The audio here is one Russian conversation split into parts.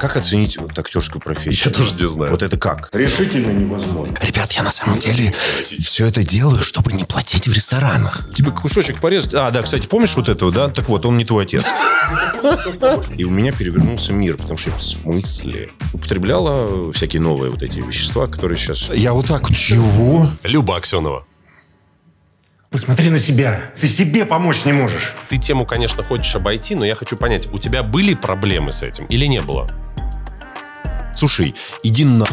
как оценить вот актерскую профессию? Я тоже не знаю. Вот это как? Решительно невозможно. Ребят, я на самом деле все это делаю, чтобы не платить в ресторанах. Тебе кусочек порезать. А, да, кстати, помнишь вот этого, да? Так вот, он не твой отец. И у меня перевернулся мир, потому что в смысле? Употребляла всякие новые вот эти вещества, которые сейчас... Я вот так, чего? Люба Аксенова. Посмотри на себя. Ты себе помочь не можешь. Ты тему, конечно, хочешь обойти, но я хочу понять, у тебя были проблемы с этим или не было? Слушай, иди на...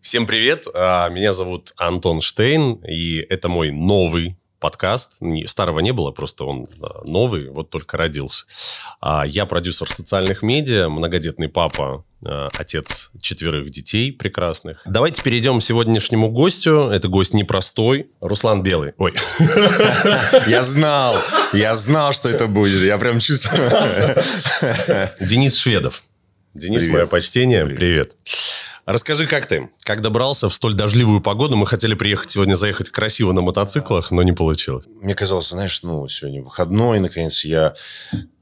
Всем привет, а, меня зовут Антон Штейн, и это мой новый подкаст. Не- Старого не было, просто он а, новый, вот только родился. А, Я продюсер социальных медиа, многодетный папа, а, отец четверых детей прекрасных. Давайте перейдем к сегодняшнему гостю. Это гость непростой, Руслан Белый. Ой, Я знал, я знал, что это будет. Я прям чувствую. Денис Шведов. Денис, Привет. мое почтение. Привет. Расскажи, как ты? Как добрался в столь дождливую погоду? Мы хотели приехать сегодня, заехать красиво на мотоциклах, но не получилось. Мне казалось, знаешь, ну, сегодня выходной, наконец я...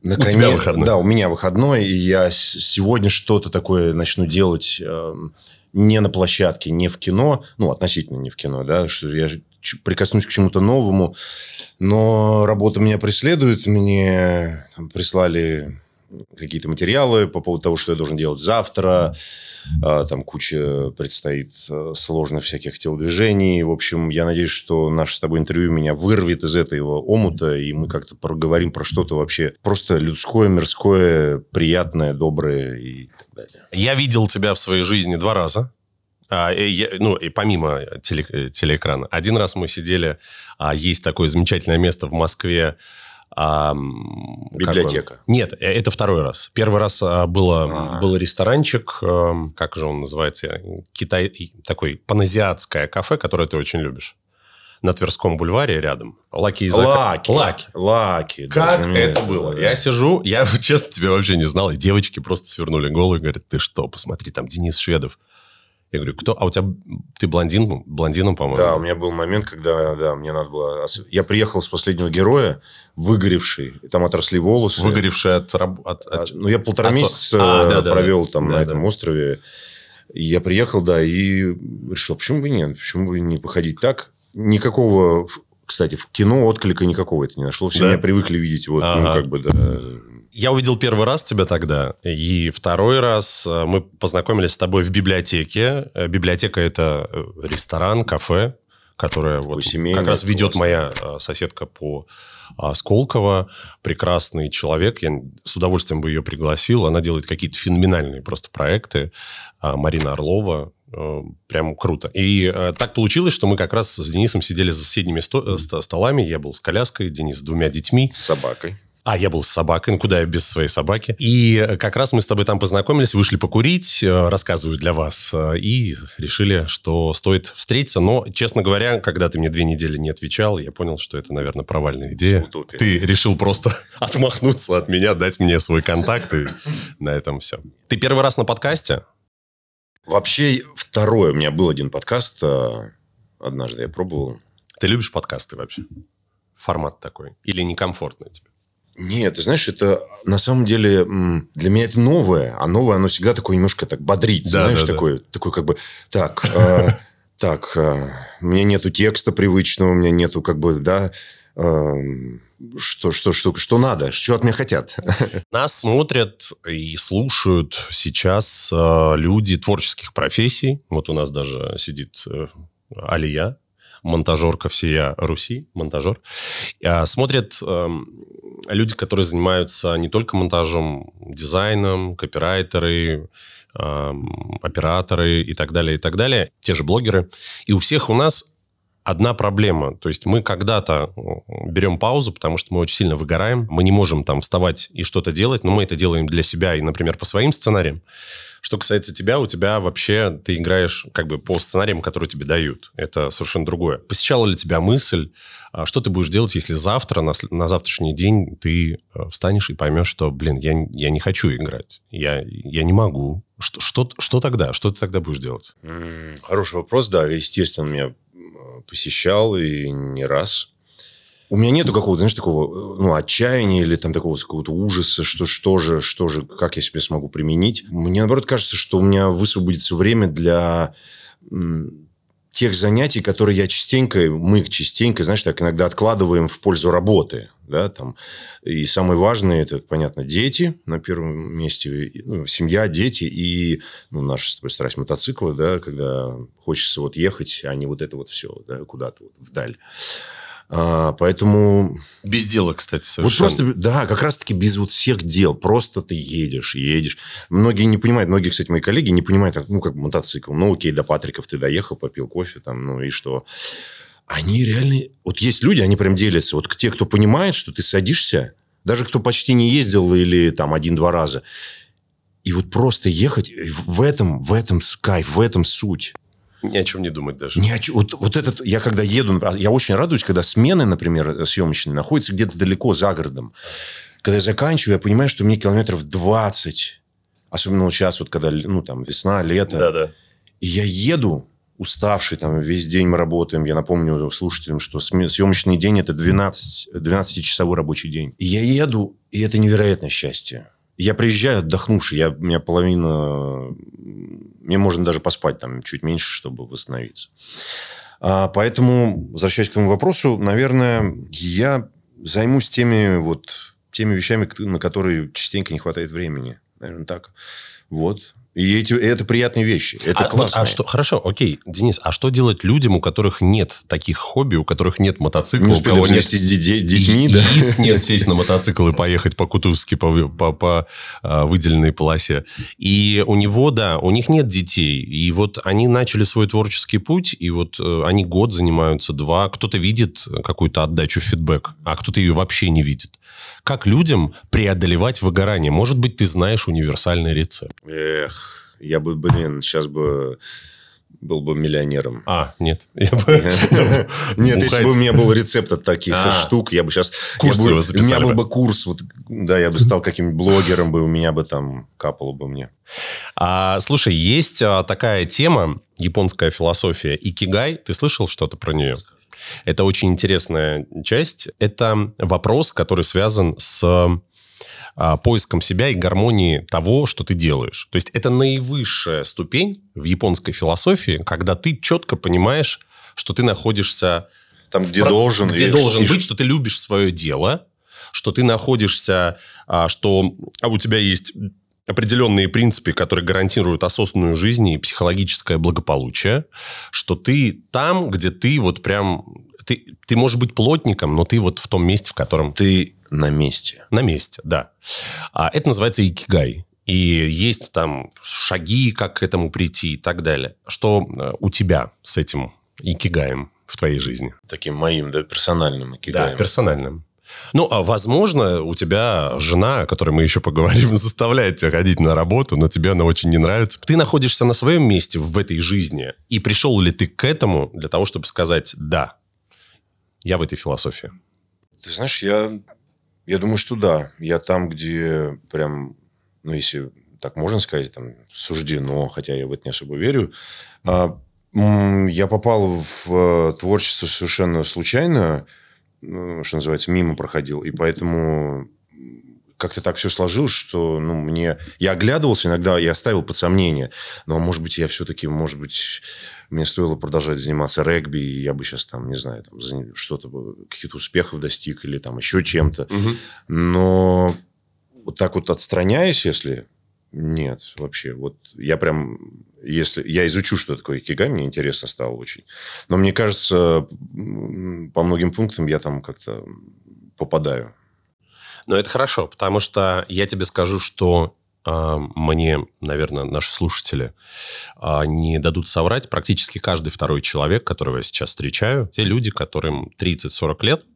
У тебя выходной. Да, у меня выходной, и я сегодня что-то такое начну делать эм, не на площадке, не в кино, ну, относительно не в кино, да, что я прикоснусь к чему-то новому, но работа меня преследует, мне там прислали какие-то материалы по поводу того, что я должен делать завтра. А, Там куча предстоит э, сложных всяких телодвижений. В общем, я надеюсь, что наше с тобой интервью меня вырвет из этого омута, и мы как-то проговорим про что-то вообще просто людское, мирское, приятное, доброе и так далее. Я видел тебя в своей жизни два раза. А, я- ну, и помимо теле- э, телеэкрана. Один раз мы сидели, а, есть такое замечательное место в Москве. А, Библиотека. Нет, э, это второй раз. Первый раз а, было, А. был ресторанчик, как же он называется, Китай, такой паназиатское кафе, которое ты очень любишь. На Тверском бульваре рядом. Лаки и Зака- Лаки. Лаки. Лаки. да, Как знаменитое, это было? да. Я сижу, я честно тебя вообще не знал, и девочки просто свернули голову и говорят, ты что, посмотри, там Денис Шведов. Я говорю, кто? А у тебя, ты блондин, блондином, по-моему? Да, у меня был момент, когда да, мне надо было... Я приехал с последнего героя, выгоревший, там отросли волосы. Выгоревший от, раб- от- А, от- Ну, я полтора Отцо- месяца А, да, да, провел да. там Да, на этом да. острове. И я приехал, да, и решил, почему бы нет? Почему бы не походить так? Никакого, кстати, в кино отклика никакого это не нашло. Все Да? меня привыкли видеть вот, ну, Ага. как бы, да. Я увидел первый раз тебя тогда, и второй раз э, мы познакомились с тобой в библиотеке. Э, Библиотека – это э, ресторан, кафе, которое вот семейное, как раз ведет моя соседка по а, Сколково. Прекрасный человек. Я с удовольствием бы ее пригласил. Она делает какие-то феноменальные просто проекты. А, Марина Орлова. Прям круто. И так получилось, что мы как раз с Денисом сидели за соседними сто- ст- столами. Я был с коляской, Денис с двумя детьми. С собакой. А, я был с собакой, ну куда я без своей собаки. И э, как раз мы с тобой там познакомились, вышли покурить, э, рассказываю для вас, э, и решили, что стоит встретиться. Но, честно говоря, когда ты мне две недели не отвечал, я понял, что это, наверное, провальная идея. Утопия. Ты решил просто отмахнуться от меня, дать мне свой контакт, и на этом все. Ты первый раз на подкасте? Вообще, второе. У меня был один подкаст. Однажды я пробовал. Ты любишь подкасты вообще? Формат такой? Или некомфортный тебе? Нет, ты знаешь, это на самом деле для меня это новое, а новое оно всегда такое немножко так бодрит, Да, знаешь, да, да. такое, такой как бы так, э, так, э, у меня нету текста привычного, у меня нету как бы, да, эм, что, что, что, что надо, что от меня хотят. Нас смотрят и слушают сейчас э, люди творческих профессий. Вот у нас даже сидит э, Алия, монтажерка всея Руси, монтажер. А, смотрят эм, люди, которые занимаются не только монтажом, дизайном, копирайтеры, операторы и так далее, и так далее. Те же блогеры. И у всех у нас одна проблема. То есть мы когда-то берем паузу, потому что мы очень сильно выгораем. Мы не можем там вставать и что-то делать, но мы это делаем для себя и, например, по своим сценариям. Что касается тебя, у тебя вообще ты играешь как бы по сценариям, которые тебе дают. Это совершенно другое. Посещала ли тебя мысль, а, что ты будешь делать, если завтра, на, на завтрашний день ты э, встанешь и поймешь, что, блин, я, я не хочу играть, я, я не могу. Что, что, что тогда? Что ты тогда будешь делать? Хороший вопрос, да, естественно, меня посещал и не раз. У меня нету какого-то, знаешь, такого, ну, отчаяния или там такого какого-то ужаса, что, что же, что же, как я себе смогу применить. Мне, наоборот, кажется, что у меня высвободится время для тех занятий, которые я частенько, мы частенько, знаешь, так иногда откладываем в пользу работы. Да, там. И самое важное, это, понятно, дети на первом месте, ну, семья, дети и ну, наша с страсть мотоциклы, да, когда хочется вот ехать, а не вот это вот все да, куда-то вот вдаль. А, поэтому... Без дела, кстати, Вот совершенно. просто, да, как раз-таки без вот всех дел. Просто ты едешь, едешь. Многие не понимают, многие, кстати, мои коллеги не понимают, ну, как мотоцикл. Ну, окей, до Патриков ты доехал, попил кофе там, ну, и что? Они реально... Вот есть люди, они прям делятся. Вот те, кто понимает, что ты садишься, даже кто почти не ездил или там один-два раза, и вот просто ехать, в этом, в этом кайф, в этом суть. Ни о чем не думать даже. Ни о чём. вот, вот этот, я когда еду, я очень радуюсь, когда смены, например, съемочные, находятся где-то далеко за городом. Когда я заканчиваю, я понимаю, что мне километров 20. Особенно вот сейчас, вот когда ну, там, весна, лето. Да-да. И я еду, уставший, там, весь день мы работаем. Я напомню слушателям, что съемочный день – это 12, 12-часовой рабочий день. И я еду, и это невероятное счастье. Я приезжаю отдохнувший, я, у меня половина... Мне можно даже поспать там чуть меньше, чтобы восстановиться. А, поэтому, возвращаясь к твоему вопросу, наверное, я займусь теми вот теми вещами, на которые частенько не хватает времени. Наверное, так. Вот. И, эти, и это приятные вещи. Это а, вот, классно. а что, хорошо, окей, Денис, а что делать людям, у которых нет таких хобби, у которых нет мотоцикла, Не у кого нет детьми, и- да? яиц нет сесть на мотоцикл и поехать по Кутузовски по, по, по, а, выделенной полосе. И у него, да, у них нет детей. И вот они начали свой творческий путь, и вот э, они год занимаются, два. Кто-то видит какую-то отдачу, фидбэк, а кто-то ее вообще не видит. Как людям преодолевать выгорание? Может быть, ты знаешь универсальный рецепт? Эх, я бы, блин, сейчас бы был бы миллионером. А, нет. Нет, если бы у меня был рецепт от таких А. штук, я бы сейчас... Вы У меня был бы. курс, да, я бы стал каким-нибудь блогером, бы, у меня бы там капало бы мне. А, слушай, есть а, такая тема, японская философия, икигай. Ты слышал что-то про нее? Это очень интересная часть. Это вопрос, который связан с а, поиском себя и гармонии того, что ты делаешь. То есть это наивысшая ступень в японской философии, когда ты четко понимаешь, что ты находишься Там, где про- должен. где и- должен и- быть, что ты любишь свое дело, что ты находишься, а, что а у тебя есть определенные принципы, которые гарантируют осознанную жизнь и психологическое благополучие, что ты там, где ты вот прям... Ты, ты можешь быть плотником, но ты вот в том месте, в котором Ты на месте. на месте, да. А это называется икигай. И есть там шаги, как к этому прийти и так далее. Что э, у тебя с этим икигаем в твоей жизни? Таким моим, да, персональным икигаем. персональным. Ну, а возможно, у тебя жена, о которой мы еще поговорим, заставляет тебя ходить на работу, но тебе она очень не нравится. Ты находишься на своем месте в этой жизни. И пришел ли ты к этому для того, чтобы сказать «да, я в этой философии»? Ты знаешь, я, я думаю, что да. Я там, где прям, ну, если так можно сказать, там, суждено, хотя я в это не особо верю. А, я попал в э, творчество совершенно случайно, что называется, мимо проходил. И поэтому как-то так все сложилось, что ну, мне... Я оглядывался иногда, я ставил под сомнение. Но, может быть, я все-таки, может быть, мне стоило продолжать заниматься регби, и я бы сейчас там, не знаю, там, что-то, каких-то успехов достиг или там еще чем-то. Но вот так вот отстраняясь, если... Нет, вообще. Вот я прям... Если я изучу, что такое икигай, мне интересно стало очень. Но мне кажется, по многим пунктам я там как-то попадаю. Но это хорошо, потому что я тебе скажу, что а, мне, наверное, наши слушатели а, не дадут соврать. Практически каждый второй человек, которого я сейчас встречаю, те люди, которым 30-40 лет,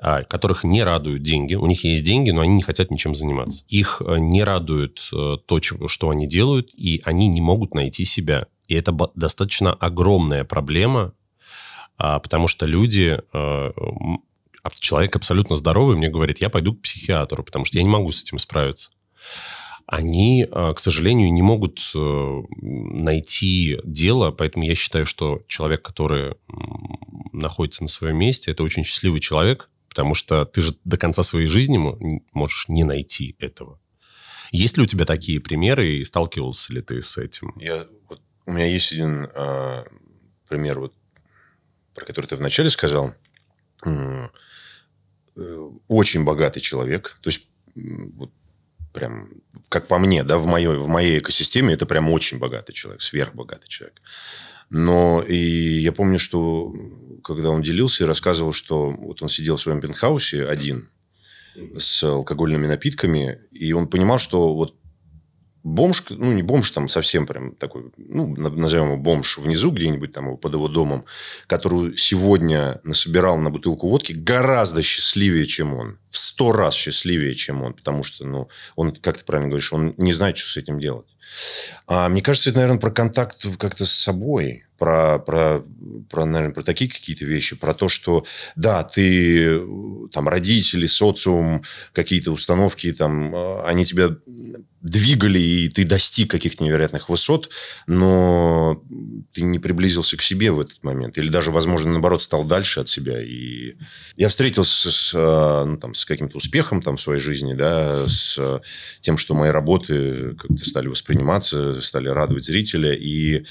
которых не радуют деньги. У них есть деньги, но они не хотят ничем заниматься. Их э, не радует э, то, что они делают, и они не могут найти себя. И это достаточно огромная проблема, а, потому что люди... э, а Человек абсолютно здоровый мне говорит, я пойду к психиатру, потому что я не могу с этим справиться. они, к сожалению, не могут найти дело, поэтому я считаю, что человек, который находится на своем месте, это очень счастливый человек, потому что ты же до конца своей жизни мо- можешь не найти этого. Есть ли у тебя такие примеры и сталкивался ли ты с этим? Я, вот, у меня есть один а, пример, вот, про который ты вначале сказал. Э, Очень богатый человек. То есть, вот, прям, как по мне, да, в моей, в моей экосистеме это прям очень богатый человек, сверхбогатый человек. Но и я помню, что когда он делился и рассказывал, что вот он сидел в своем пентхаусе один с алкогольными напитками, и он понимал, что вот бомж, ну, не бомж там совсем прям такой, ну, на- назовем его бомж внизу где-нибудь там под его домом, который сегодня насобирал на бутылку водки, гораздо счастливее, чем он. В сто раз счастливее, чем он. Потому что, ну, он, как ты правильно говоришь, он не знает, что с этим делать. А мне кажется, это, наверное, про контакт как-то с собой, про, про, про, наверное, про такие какие-то вещи, про то, что, да, ты, э, там, родители, социум, какие-то установки, там, э, они тебя двигали, и ты достиг каких-то невероятных высот, но ты не приблизился к себе в этот момент. Или даже, возможно, наоборот, стал дальше от себя. И я встретился с, э, ну, там, с каким-то успехом там, в своей жизни, да, с тем, что мои работы как-то стали восприниматься, стали радовать зрителя. И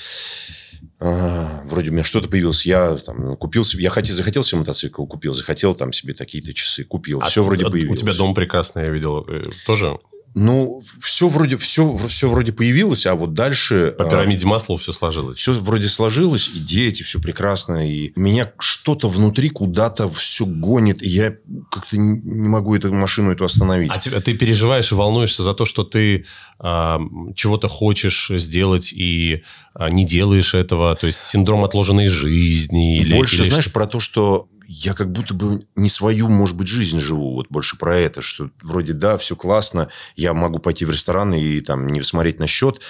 а, вроде у меня что-то появилось, я там, купил себе, я хотел, захотел себе мотоцикл, купил, захотел там себе такие-то часы, купил, все А вроде у- появилось. У тебя дом прекрасный, я видел. э, Тоже Ну, все вроде, все, все вроде появилось, а вот дальше... по пирамиде Маслоу все сложилось. все вроде сложилось, и дети, все прекрасно, и меня что-то внутри куда-то все гонит, и я как-то не не могу эту машину эту остановить. А тебя, ты переживаешь и волнуешься за то, что ты а, чего-то хочешь сделать и а, не делаешь этого, то есть синдром отложенной жизни или больше, или знаешь, что- про то, что я как будто бы не свою, может быть, жизнь живу. Вот больше про это, что вроде да, все классно, я могу пойти в ресторан и там не смотреть на счет.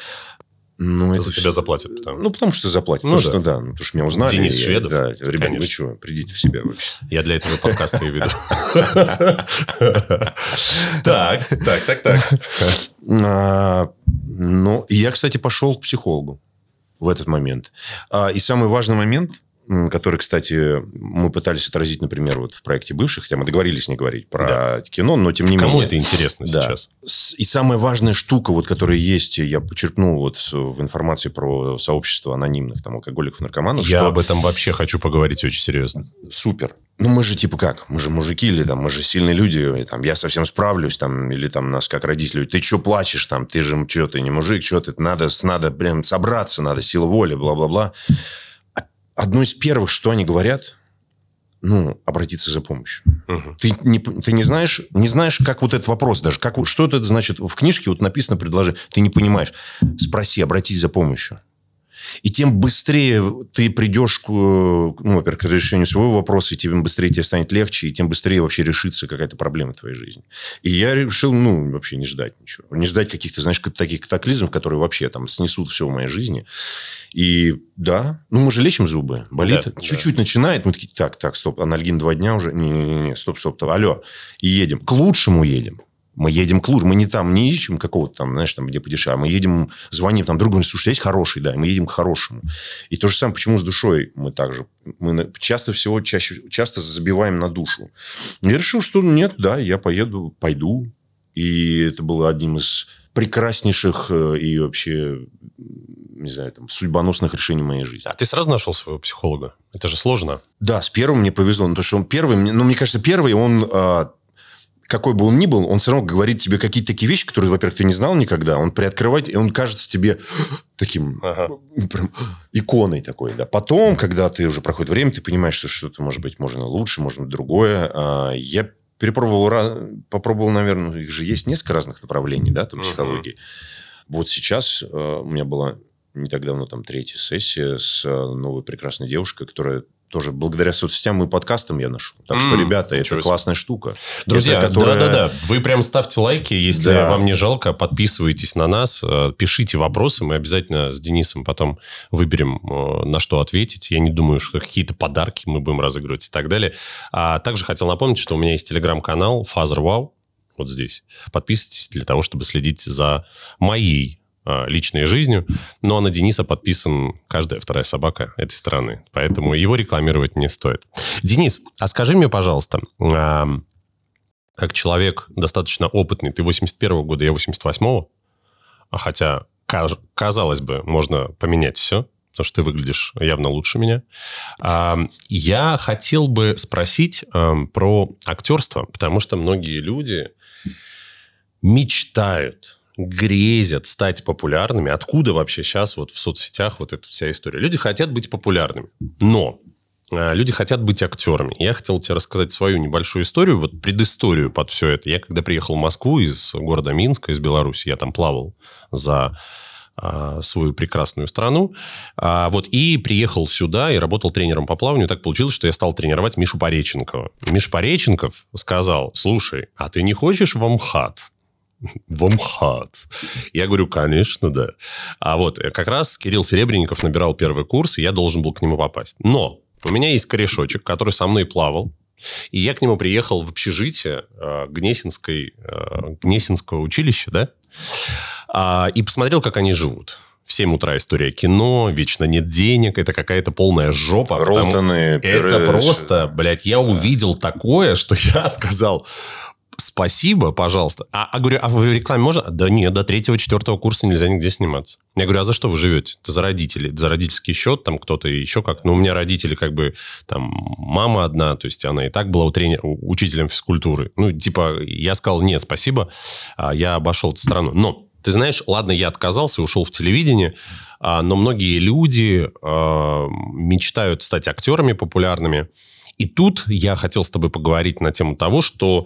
Но это за всё- тебя заплатят. потом. Ну, потому что заплатят. Ну, потому да. что, да, ну, потому что меня узнали. Денис и Шведов? Да, ребята, вы Конечно. что, придите в себя вообще. Я для этого подкаста и веду. Так, так, так, так. А, ну, я, кстати, пошел к психологу в этот момент. А, и самый важный момент, который, кстати, мы пытались отразить, например, вот в проекте «Бывших», хотя мы договорились не говорить про кино, но тем не Кому менее. это интересно Да. сейчас? И самая важная штука, вот, которая есть, я почерпнул вот в информации про сообщество анонимных там, алкоголиков, наркоманов, Я что об этом вообще хочу поговорить очень серьезно. супер. Ну, мы же типа как? Мы же мужики или там, мы же сильные люди, и, там, я совсем справлюсь, там, или там нас как родители, ты что плачешь там, ты же, что ты не мужик, что ты, надо, надо прям собраться, надо, сила воли, бла-бла-бла. Одно из первых, что они говорят, ну, обратиться за помощью. Мгм. Ты не, ты не знаешь, не знаешь, как вот этот вопрос даже, как, что это значит в книжке, вот написано предложение, ты не понимаешь. Спроси, обратись за помощью. И тем быстрее ты придешь к, ну, во-первых, к решению своего вопроса, и тем быстрее тебе станет легче, и тем быстрее вообще решится какая-то проблема в твоей жизни. И я решил, ну, вообще не ждать ничего. Не ждать каких-то, знаешь, таких катаклизмов, которые вообще там снесут все в моей жизни. И да, ну, мы же лечим зубы. Болит, Да, да. чуть-чуть начинает, мы такие, так, так, стоп, анальгин два дня уже, не-не-не, стоп, стоп, алло, и едем. К лучшему едем. Мы едем к лучшему. Мы не там, не ищем какого-то там, знаешь, там, где подешевле. а Мы едем, звоним там другу, слушай, есть хороший, да, и мы едем к хорошему. И то же самое, почему с душой мы также. Мы часто всего, чаще, часто забиваем на душу. Я решил, что нет, да, я поеду, пойду. И это было одним из прекраснейших э, и вообще, не знаю, там, судьбоносных решений моей жизни. А ты сразу нашел своего психолога? Это же сложно. Да, с первым мне повезло, ну, потому что он первый, мне- ну, мне кажется, первый, он, а, какой бы он ни был, он все равно говорит тебе какие-то такие вещи, которые, во-первых, ты не знал никогда, он приоткрывает, и он кажется тебе таким Ага. прям иконой такой, да. Потом, когда ты уже проходит время, ты понимаешь, что что-то, может быть, можно лучше, можно другое. А, Я перепробовал, попробовал, наверное, их же есть несколько разных направлений, да, там, психологии. Вот сейчас э, у меня была не так давно там третья сессия с э, новой прекрасной девушкой, которая тоже благодаря соцсетям и подкастам я нашел. Так что, М, ребята, это себе. классная штука. Друзья, которая- да-да-да, вы прям ставьте лайки, если Да. вам не жалко, подписывайтесь на нас, э, пишите вопросы, мы обязательно с Денисом потом выберем, э, на что ответить. Я не думаю, что какие-то подарки мы будем разыгрывать и так далее. А также хотел напомнить, что у меня есть телеграм-канал Father Wow, вот здесь. Подписывайтесь для того, чтобы следить за моей личной жизнью. Ну, а на Дениса подписан каждая вторая собака этой страны. Поэтому его рекламировать не стоит. Денис, а скажи мне, пожалуйста, а, как человек достаточно опытный, ты 81-го года, я 88-го, а хотя, казалось бы, можно поменять все, потому что ты выглядишь явно лучше меня. А, я хотел бы спросить про актерство, потому что многие люди мечтают, грезят стать популярными. Откуда вообще сейчас вот в соцсетях вот эта вся история? Люди хотят быть популярными, но а, люди хотят быть актерами. Я хотел тебе рассказать свою небольшую историю, вот предысторию под все это. Я когда приехал в Москву из города Минска, из Беларуси, я там плавал за а, свою прекрасную страну. А, вот, и приехал сюда и работал тренером по плаванию. Так получилось, что я стал тренировать Мишу Пореченкова. Миша Пореченков сказал, слушай, а ты не хочешь в Амхат? В Амхат. Я говорю, конечно, да. А вот как раз Кирилл Серебренников набирал первый курс, и я должен был к нему попасть. Но у меня есть корешочек, который со мной плавал. И я к нему приехал в общежитие э, Гнесинской, э, Гнесинского училища, да, э, и посмотрел, как они живут. В 7 утра история кино, вечно нет денег, это какая-то полная жопа. Ролтоны. Это просто, блядь, я увидел такое, что я сказал, спасибо, пожалуйста. А, а говорю, а в рекламе можно? Да нет, до третьего, четвертого курса нельзя нигде сниматься. Я говорю, а за что вы живете? Это за родители, за родительский счет, там кто-то еще как. Ну, у меня родители как бы, там, мама одна, то есть она и так была у тренера, учителем физкультуры. Ну, типа, я сказал, нет, спасибо, а я обошел эту страну. Но, ты знаешь, ладно, я отказался, ушел в телевидение, а, но многие люди а, мечтают стать актерами популярными. И тут я хотел с тобой поговорить на тему того, что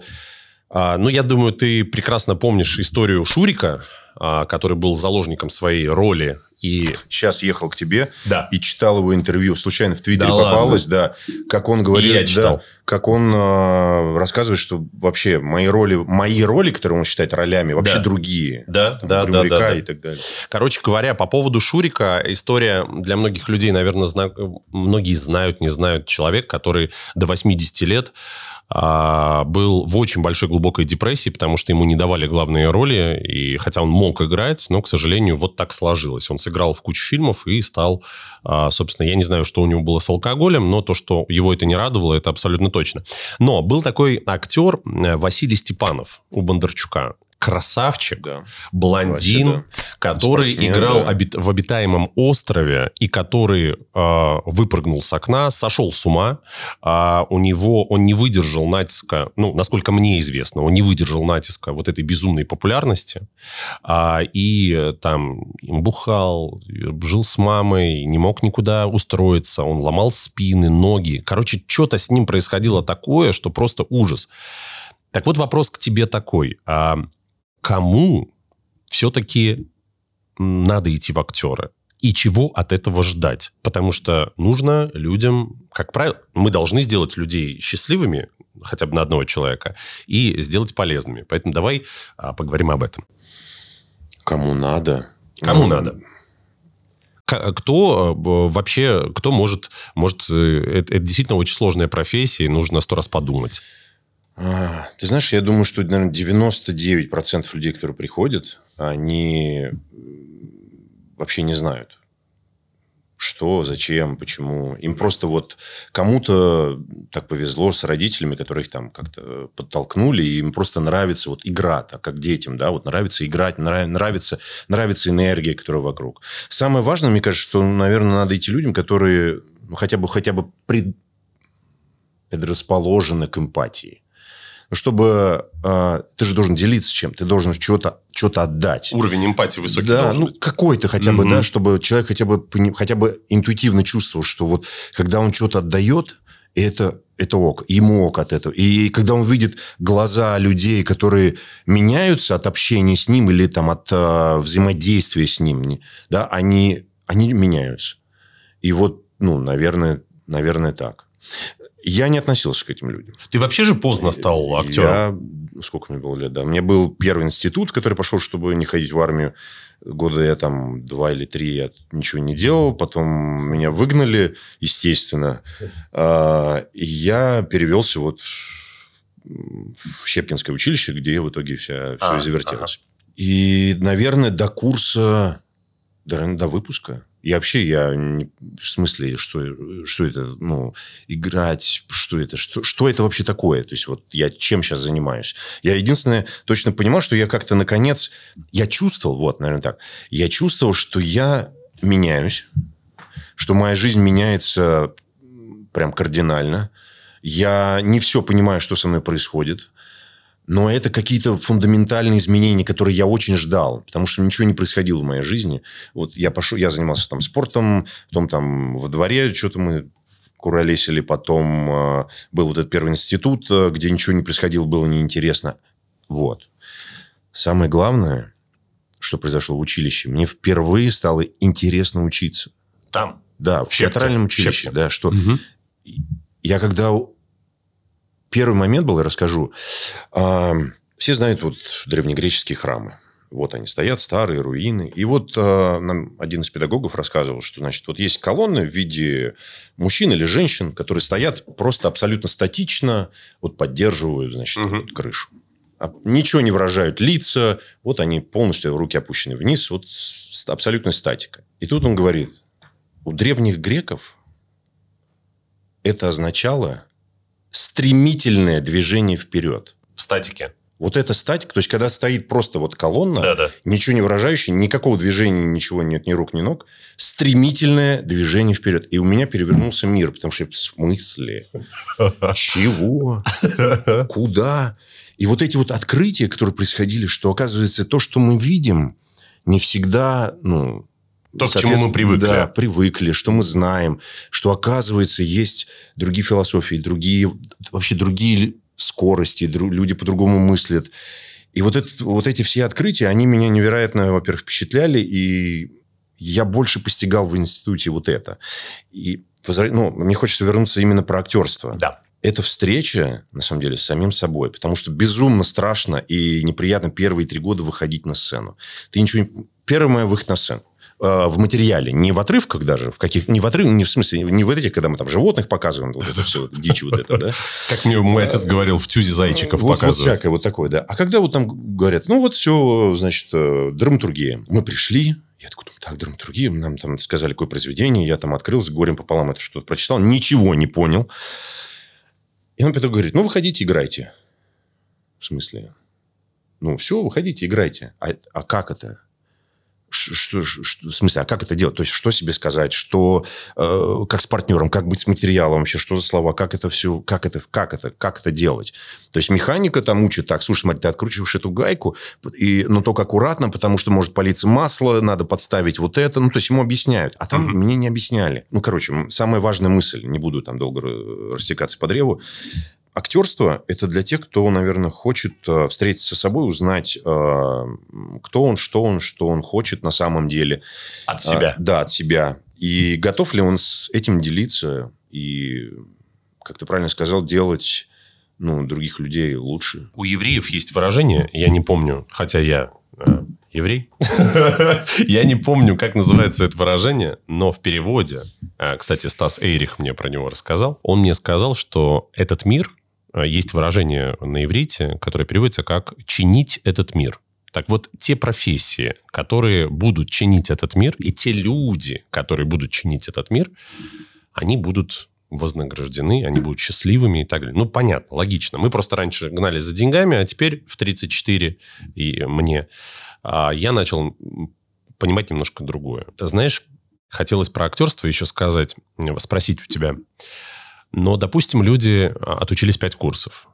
а, ну, я думаю, ты прекрасно помнишь историю Шурика, а, который был заложником своей роли и сейчас ехал к тебе да. и читал его интервью. Случайно в Твиттере да попалось, ладно? да, как он говорит, я читал. да, как он э, рассказывает, что вообще мои роли, мои роли, которые он считает ролями, вообще да. другие. Да, Там, да, да, да, да. и так далее. Короче говоря, по поводу Шурика, история для многих людей, наверное, зна... многие знают, не знают человек, который до 80 лет а, был в очень большой глубокой депрессии, потому что ему не давали главные роли, и хотя он мог играть, но, к сожалению, вот так сложилось. Он сыграл в кучу фильмов и стал, а, собственно, я не знаю, что у него было с алкоголем, но то, что его это не радовало, это абсолютно точно. Но был такой актер э, Василий Степанов у Бондарчука красавчик, Да. блондин, Вообще, да. который Спортсмен, играл да. обит- в обитаемом острове и который э, выпрыгнул с окна, сошел с ума. А у него он не выдержал натиска, ну, насколько мне известно, он не выдержал натиска вот этой безумной популярности. А, и э, там бухал, жил с мамой, не мог никуда устроиться, он ломал спины, ноги. Короче, что-то с ним происходило такое, что просто ужас. Так вот вопрос к тебе такой. А кому все-таки надо идти в актеры? И чего от этого ждать? Потому что нужно людям, как правило, мы должны сделать людей счастливыми, хотя бы на одного человека, и сделать полезными. Поэтому давай а, поговорим об этом. Кому надо? Кому Ну, надо? Кто э, вообще, кто может, может, э, это, это действительно очень сложная профессия, и нужно сто раз подумать. А, Ты знаешь, я думаю, что, наверное, 99% людей, которые приходят, они вообще не знают, что, зачем, почему. Им просто вот кому-то так повезло с родителями, которые их там как-то подтолкнули, и им просто нравится вот игра, так как детям, да, вот нравится играть, нрав- нравится, нравится энергия, которая вокруг. Самое важное, мне кажется, что, наверное, надо идти людям, которые ну, хотя бы, хотя бы пред- предрасположены к эмпатии. Чтобы э, ты же должен делиться чем, ты должен что-то что отдать. Уровень эмпатии высокий да, должен ну, быть. какой-то хотя бы, Мгм. да, чтобы человек хотя бы, хотя бы интуитивно чувствовал, что вот когда он что-то отдает, это, это ок, ему ок от этого. И когда он видит глаза людей, которые меняются от общения с ним или там от э, взаимодействия с ним, да, они, они меняются. И вот, ну, наверное, наверное, так. Я не относился к этим людям. Ты вообще же поздно стал актером. Я, сколько мне было лет, да. Меня был первый институт, который пошел, чтобы не ходить в армию. Года я там два или три я ничего не делал. Потом меня выгнали, естественно. А, И я перевелся вот в Щепкинское училище, где в итоге вся, все А, завертелось. И, наверное, до курса, до, до выпуска. И вообще я не, в смысле, что, что это, ну, играть, что это, что, что это вообще такое? То есть вот я чем сейчас занимаюсь? Я единственное точно понимаю, что я как-то наконец, я чувствовал, вот, наверное, так, я чувствовал, что я меняюсь, что моя жизнь меняется прям кардинально. Я не все понимаю, что со мной происходит. Но это какие-то фундаментальные изменения, которые я очень ждал, потому что ничего не происходило в моей жизни. Вот я пошел, я занимался там спортом, потом там во дворе что-то мы куролесили, потом э, был вот этот первый институт, э, где ничего не происходило, было неинтересно. Вот. Самое главное, что произошло в училище, мне впервые стало интересно учиться. Там. Да, в Щепке. театральном училище, Щепке. да, что Мгм. я когда... Первый момент был, я расскажу. А, Все знают вот древнегреческие храмы. Вот они стоят, старые руины. И вот а, нам один из педагогов рассказывал, что, значит, вот есть колонны в виде мужчин или женщин, которые стоят просто абсолютно статично, вот поддерживают, значит, Мгм. вот крышу. А Ничего не выражают лица. Вот они полностью, руки опущены вниз. Вот абсолютная статика. И тут он говорит, у древних греков это означало стремительное движение вперед. В статике. Вот эта статика, то есть, когда стоит просто вот колонна, Да-да. ничего не выражающая, никакого движения, ничего нет, ни рук, ни ног, стремительное движение вперед. И у меня перевернулся мир, потому что в смысле? Чего? Куда? И вот эти вот открытия, которые происходили, что, оказывается, то, что мы видим, не всегда, ну... То, к чему мы привыкли. Да, привыкли, что мы знаем, что, оказывается, есть другие философии, другие, вообще другие скорости, дру- люди по-другому мыслят. И вот, это, вот эти все открытия, они меня невероятно, во-первых, впечатляли, и я больше постигал в институте вот это. И ну, мне хочется вернуться именно про актерство. Да. Это встреча, на самом деле, с самим собой. Потому что безумно страшно и неприятно первые три года выходить на сцену. Ты ничего не... Первый мой выход на сцену. Э, В материале, не в отрывках даже, в каких, не в отрывках, не в смысле, не в этих, когда мы там животных показываем, вот это все, дичь вот это, да. Как мне мой отец говорил, в тюзе зайчиков Вот, вот показывают. всякое вот такое, да. А когда вот там говорят, ну вот все, значит, э, драматургия. Мы пришли, я такой, думаю, так, драматургия, нам там сказали, какое произведение, я там открыл с горем пополам это что-то прочитал, ничего не понял. И нам педагог говорит, ну, выходите, играйте. В смысле? Ну, все, выходите, играйте. А, а как это? Что, что- в смысле, а как это делать? То есть, что себе сказать? Что, э, как с партнером, как быть с материалом вообще? Что за слова? Как это все, как это, как это, как это делать? То есть, механика там учит так, слушай, смотри, ты откручиваешь эту гайку, и, но только аккуратно, потому что может палиться масло, надо подставить вот это. Ну, то есть, ему объясняют. А там Мгм. мне не объясняли. Ну, короче, самая важная мысль, не буду там долго р- растекаться по древу, Актерство – это для тех, кто, наверное, хочет э, встретиться с собой, узнать, э, кто он, что он, что он хочет на самом деле. От себя. А, да, от себя. И готов ли он с этим делиться и, как ты правильно сказал, делать ну, других людей лучше. У евреев есть выражение, я не помню, хотя я э, еврей, я не помню, как называется это выражение, но в переводе, э, кстати, Стас Эйрих мне про него рассказал, он мне сказал, что этот мир, э, есть выражение на иврите, которое переводится как «чинить этот мир». Так вот, те профессии, которые будут чинить этот мир, и те люди, которые будут чинить этот мир, они будут вознаграждены, они будут счастливыми и так далее. Ну, понятно, логично. Мы просто раньше гнались за деньгами, а теперь в 34 и мне а, я начал понимать немножко другое. Знаешь, хотелось про актерство еще сказать, спросить у тебя. Но, допустим, люди а, отучились 5 курсов.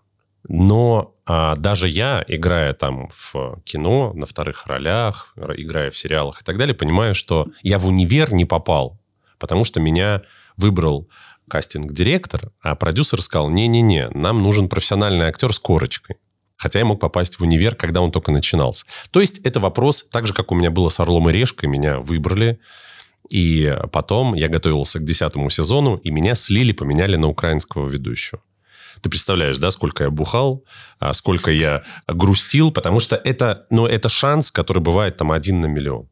Но а, даже я, играя там в кино, на вторых ролях, играя в сериалах и так далее, понимаю, что я в универ не попал, потому что меня выбрал кастинг-директор, а продюсер сказал, не-не-не, нам нужен профессиональный актер с корочкой. Хотя я мог попасть в универ, когда он только начинался. То есть это вопрос, так же, как у меня было с «Орлом и решкой», меня выбрали, и потом я готовился к десятому сезону, и меня слили, поменяли на украинского ведущего. Ты представляешь, да, сколько я бухал, а, сколько я грустил, потому что это, ну, это шанс, который бывает там один на миллион.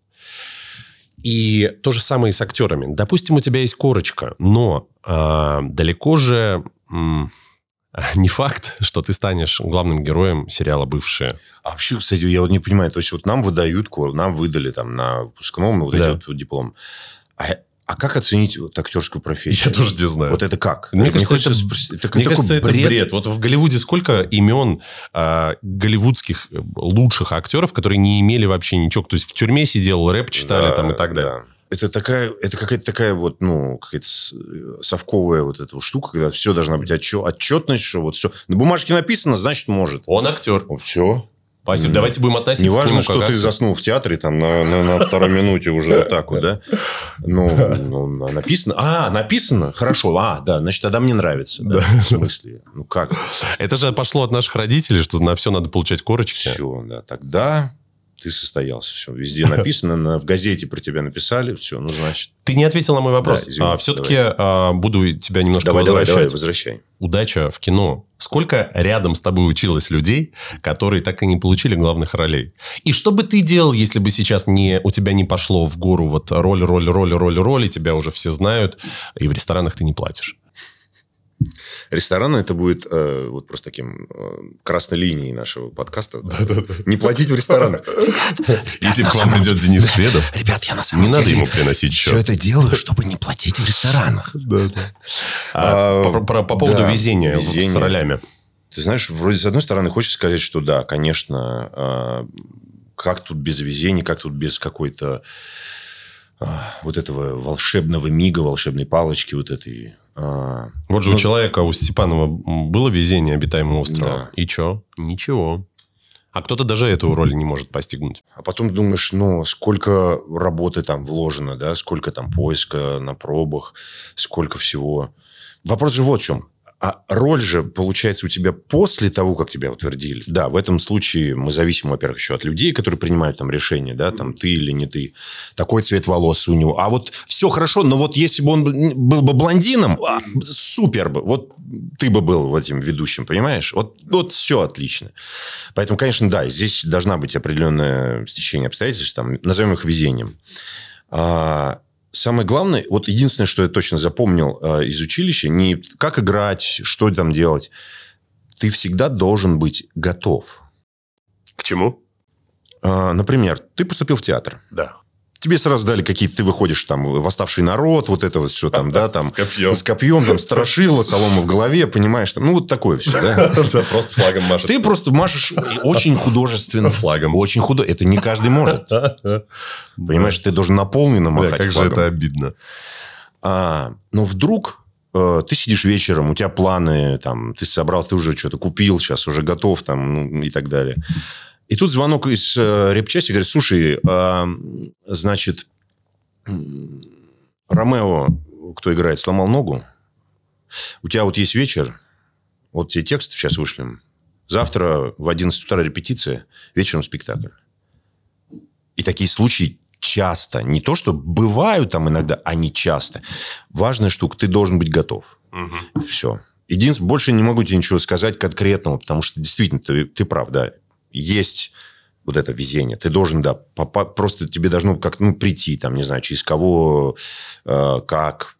И то же самое и с актерами. Допустим, у тебя есть корочка, но а, далеко же м, не факт, что ты станешь главным героем сериала «Бывшие». А вообще, кстати, я вот не понимаю, то есть вот нам выдают, нам выдали там на выпускном вот Да. эти вот диплом. А, а как оценить вот актерскую профессию? Я тоже не знаю. Вот это как? Мне кажется, хочется это- спросить, это Мне кажется, это бред. Вот в Голливуде сколько имен а, голливудских э, лучших актеров, которые не имели вообще ничего. То есть в тюрьме сидел, рэп читали Да, там и так далее. да. Это такая, это какая-то такая вот, ну, какая-то с- совковая вот эта вот штука, когда все должна быть отчет, отчетность, что вот все. На бумажке написано, значит, может. Он актер. все. Спасибо. Давайте будем относиться к Неважно, нему что как ты заснул в театре там на, на, на второй минуте уже вот так вот, да? Ну, ну, написано. А, написано? Хорошо. А, да, значит, тогда мне нравится. Да. В смысле? Ну, как? Это же пошло от наших родителей, что на все надо получать корочки. Все, да. Тогда ты состоялся. Все. Везде написано, на- в газете про тебя написали. Все, ну, значит. Ты не ответил на мой вопрос. Да, извини, все-таки буду тебя немножко Давай, давай, возвращать. давай, возвращай. Удача в кино. Сколько рядом с тобой училось людей, которые так и не получили главных ролей? И что бы ты делал, если бы сейчас не, у тебя не пошло в гору вот роль, роль, роль, роль, роль, и тебя уже все знают, и в ресторанах ты не платишь? Рестораны это будет э, вот просто таким э, красной линией нашего подкаста. Не платить в ресторанах. Если к вам придет Денис Шведов, Ребят, я на самом не деле надо ему приносить все счет. это делаю, чтобы не платить в ресторанах. А, А, по, поводу да, везения, с ролями. Ты знаешь, вроде с одной стороны хочется сказать, что да, конечно, а, как тут без везения, как тут без какой-то вот этого волшебного мига, волшебной палочки вот этой. А, Вот же Ну, у человека, у Степанова было везение обитаемого острова. Да. И чё? Ничего. А кто-то даже эту роль не может постигнуть. А потом думаешь, ну, сколько работы там вложено, да, сколько там поиска на пробах, сколько всего. Вопрос же вот в чем. А роль же, получается, у тебя после того, как тебя утвердили. Да, в этом случае мы зависим, во-первых, еще от людей, которые принимают там решения, да, там ты или не ты. Такой цвет волос у него. А вот все хорошо, но вот если бы он был- бы блондином, супер бы. Вот ты бы был этим ведущим, понимаешь? Вот, вот все отлично. Поэтому, конечно, да, здесь должна быть определенное стечение обстоятельств, там, назовем их везением. А, самое главное, вот единственное, что я точно запомнил а, из училища, не как играть, что там делать. Ты всегда должен быть готов. К чему? А, например, ты поступил в театр. Да. Тебе сразу дали какие-то, ты выходишь там, восставший народ, вот это вот все там, да, там. С копьем. С копьем, там, страшила, солома в голове, понимаешь, там, ну, вот такое все, да. Просто флагом машет. Ты просто машешь очень художественно. Флагом. Очень худо. Это не каждый может. Понимаешь, ты должен наполненно махать как же флагом. это обидно. А, но вдруг э, ты сидишь вечером, у тебя планы, там, ты собрался, ты уже что-то купил, сейчас уже готов, там, ну, и так далее. И тут звонок из э, репчасти, говорит, слушай, а, значит, Ромео, кто играет, сломал ногу. У тебя вот есть вечер, вот тебе текст сейчас вышлем. Завтра в 11 утра репетиция, вечером спектакль. И такие случаи часто. Не то, что бывают там иногда, а не часто. Важная штука, ты должен быть готов. Все. Единственное, больше не могу тебе ничего сказать конкретного, потому что действительно ты, ты прав, да. Есть вот это везение. Ты должен, да, просто тебе должно как ну, прийти, там, не знаю, через кого, э, как.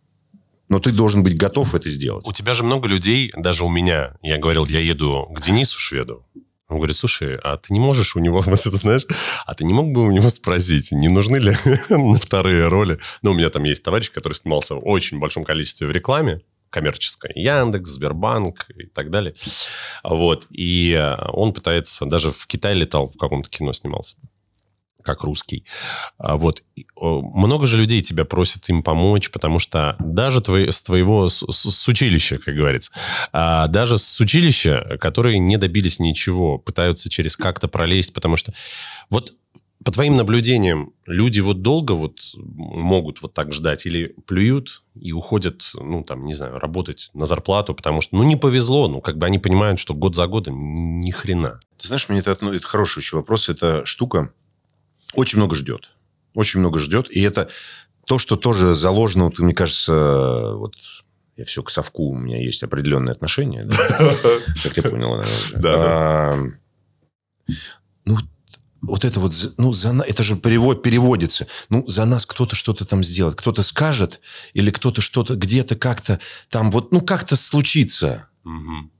Но ты должен быть готов это сделать. У тебя же много людей, даже у меня, я говорил, я еду к Денису Шведу. Он говорит, слушай, а ты не можешь у него, вот это знаешь, а ты не мог бы у него спросить, не нужны ли вторые роли? Ну, у меня там есть товарищ, который снимался в очень большом количестве в рекламе, коммерческой. Яндекс, Сбербанк и так далее. Вот. И э, он пытается... Даже в Китай летал, в каком-то кино снимался как русский. А Вот. Много же людей тебя просят им помочь, потому что даже твои- с твоего, с- с училища, как говорится, а, даже с училища, которые не добились ничего, пытаются через как-то пролезть, потому что вот по твоим наблюдениям, люди вот долго вот могут вот так ждать или плюют и уходят, ну, там, не знаю, работать на зарплату, потому что, ну, не повезло, ну, как бы они понимают, что год за годом ни хрена. Ты знаешь, мне это, ну, это хороший еще вопрос. Эта штука очень много ждет. Очень много ждет. И это то, что тоже заложено, вот, мне кажется, вот я все к совку, у меня есть определенные отношения. Как ты понял. Да, Ну, вот это вот, ну, за, это же перевод, переводится. Ну, за нас кто-то что-то там сделает. Кто-то скажет, или кто-то что-то где-то как-то там вот, ну, как-то случится. Мгм.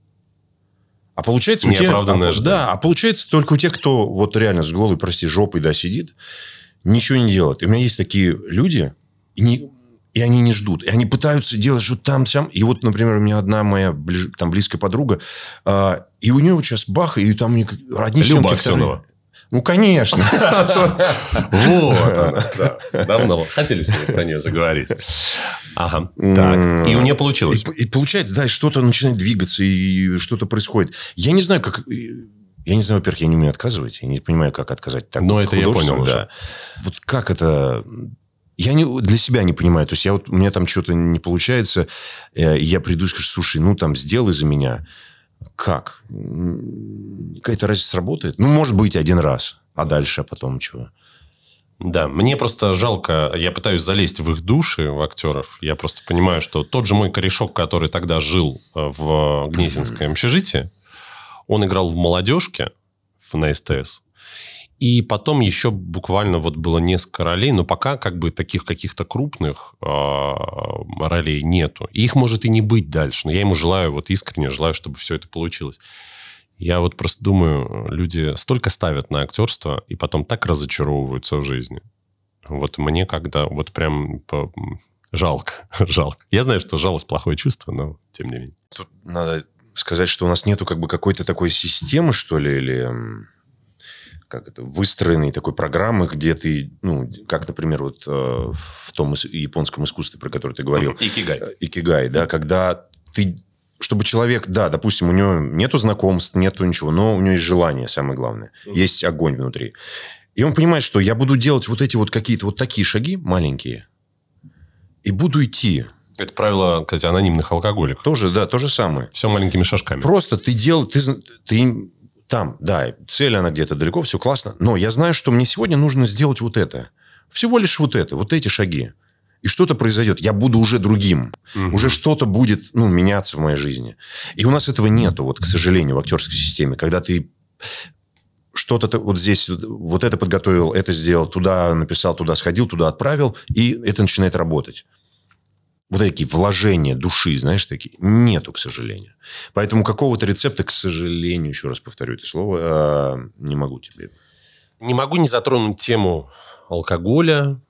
А получается, у тех- Неоправданное а. Да, а получается только у тех, кто вот реально с голой, прости, жопой, да, сидит, ничего не делает. И у меня есть такие люди, и, не- и они не ждут. И они пытаются делать что-то там, сям. И вот, например, у меня одна моя ближ- там близкая подруга, а, и у нее вот сейчас бах, и там одни Люба съемки, Аксенова. вторые. Ну, конечно. Вот. Давно хотели с ней про нее заговорить. Ага. Так. И у нее получилось. и получается, да, что-то начинает двигаться, и что-то происходит. Я не знаю, как... Я не знаю, во-первых, я не умею отказывать. Я не понимаю, как отказать так. Но это я понял уже. Вот как это... Я не, для себя не понимаю. То есть, я вот, у меня там что-то не получается, э, я приду и скажу, слушай, ну, там, сделай за меня. Как? Какая-то разница сработает? Ну, может быть, один раз. А дальше, потом чего? Да, мне просто жалко, я пытаюсь залезть в их души, в актеров. Я просто понимаю, что тот же мой корешок, который тогда жил э, в Гнесинском общежитии, он играл в «Молодежке» на СТС. И потом еще буквально вот было несколько ролей, но пока как бы таких каких-то крупных э, ролей нету. И их может и не быть дальше. Но я ему желаю, вот искренне желаю, чтобы все это получилось. Я вот просто думаю, люди столько ставят на актерство и потом так разочаровываются в жизни. Вот мне когда вот прям по- жалко, жалко. Я знаю, что жалость плохое чувство, но тем не менее. Тут надо сказать, что у нас нету как бы какой-то такой системы, что ли, или как это, выстроенной такой программы, где ты, ну, как, например, вот э, в том японском искусстве, про которое ты говорил, Икигай. э, икигай, да, когда ты, чтобы человек, да, допустим, у него нету знакомств, нету ничего, но у него есть желание, самое главное, есть огонь внутри. И он понимает, что я буду делать вот эти вот какие-то вот такие шаги маленькие, и буду идти. Это правило, кстати, анонимных алкоголиков. Тоже, да, то же самое. Все маленькими шажками. Просто ты делал, ты, ты там, да, цель она где-то далеко, все классно, но я знаю, что мне сегодня нужно сделать вот это. Всего лишь вот это, вот эти шаги. И что-то произойдет. Я буду уже другим. Уже что-то будет ну, меняться в моей жизни. И у нас этого нету, вот, к сожалению, в актерской системе. Когда ты что-то вот здесь, вот это подготовил, это сделал, туда написал, туда сходил, туда отправил, и это начинает работать. Вот такие вложения души, знаешь, такие, нету, к сожалению. Поэтому какого-то рецепта, к сожалению, еще раз повторю это слово, э, не могу тебе. Не могу не затронуть тему алкоголя,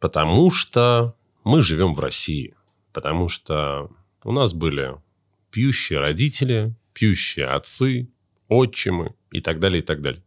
потому что мы живем в России. Потому что у нас были пьющие родители, пьющие отцы, отчимы и так далее, и так далее.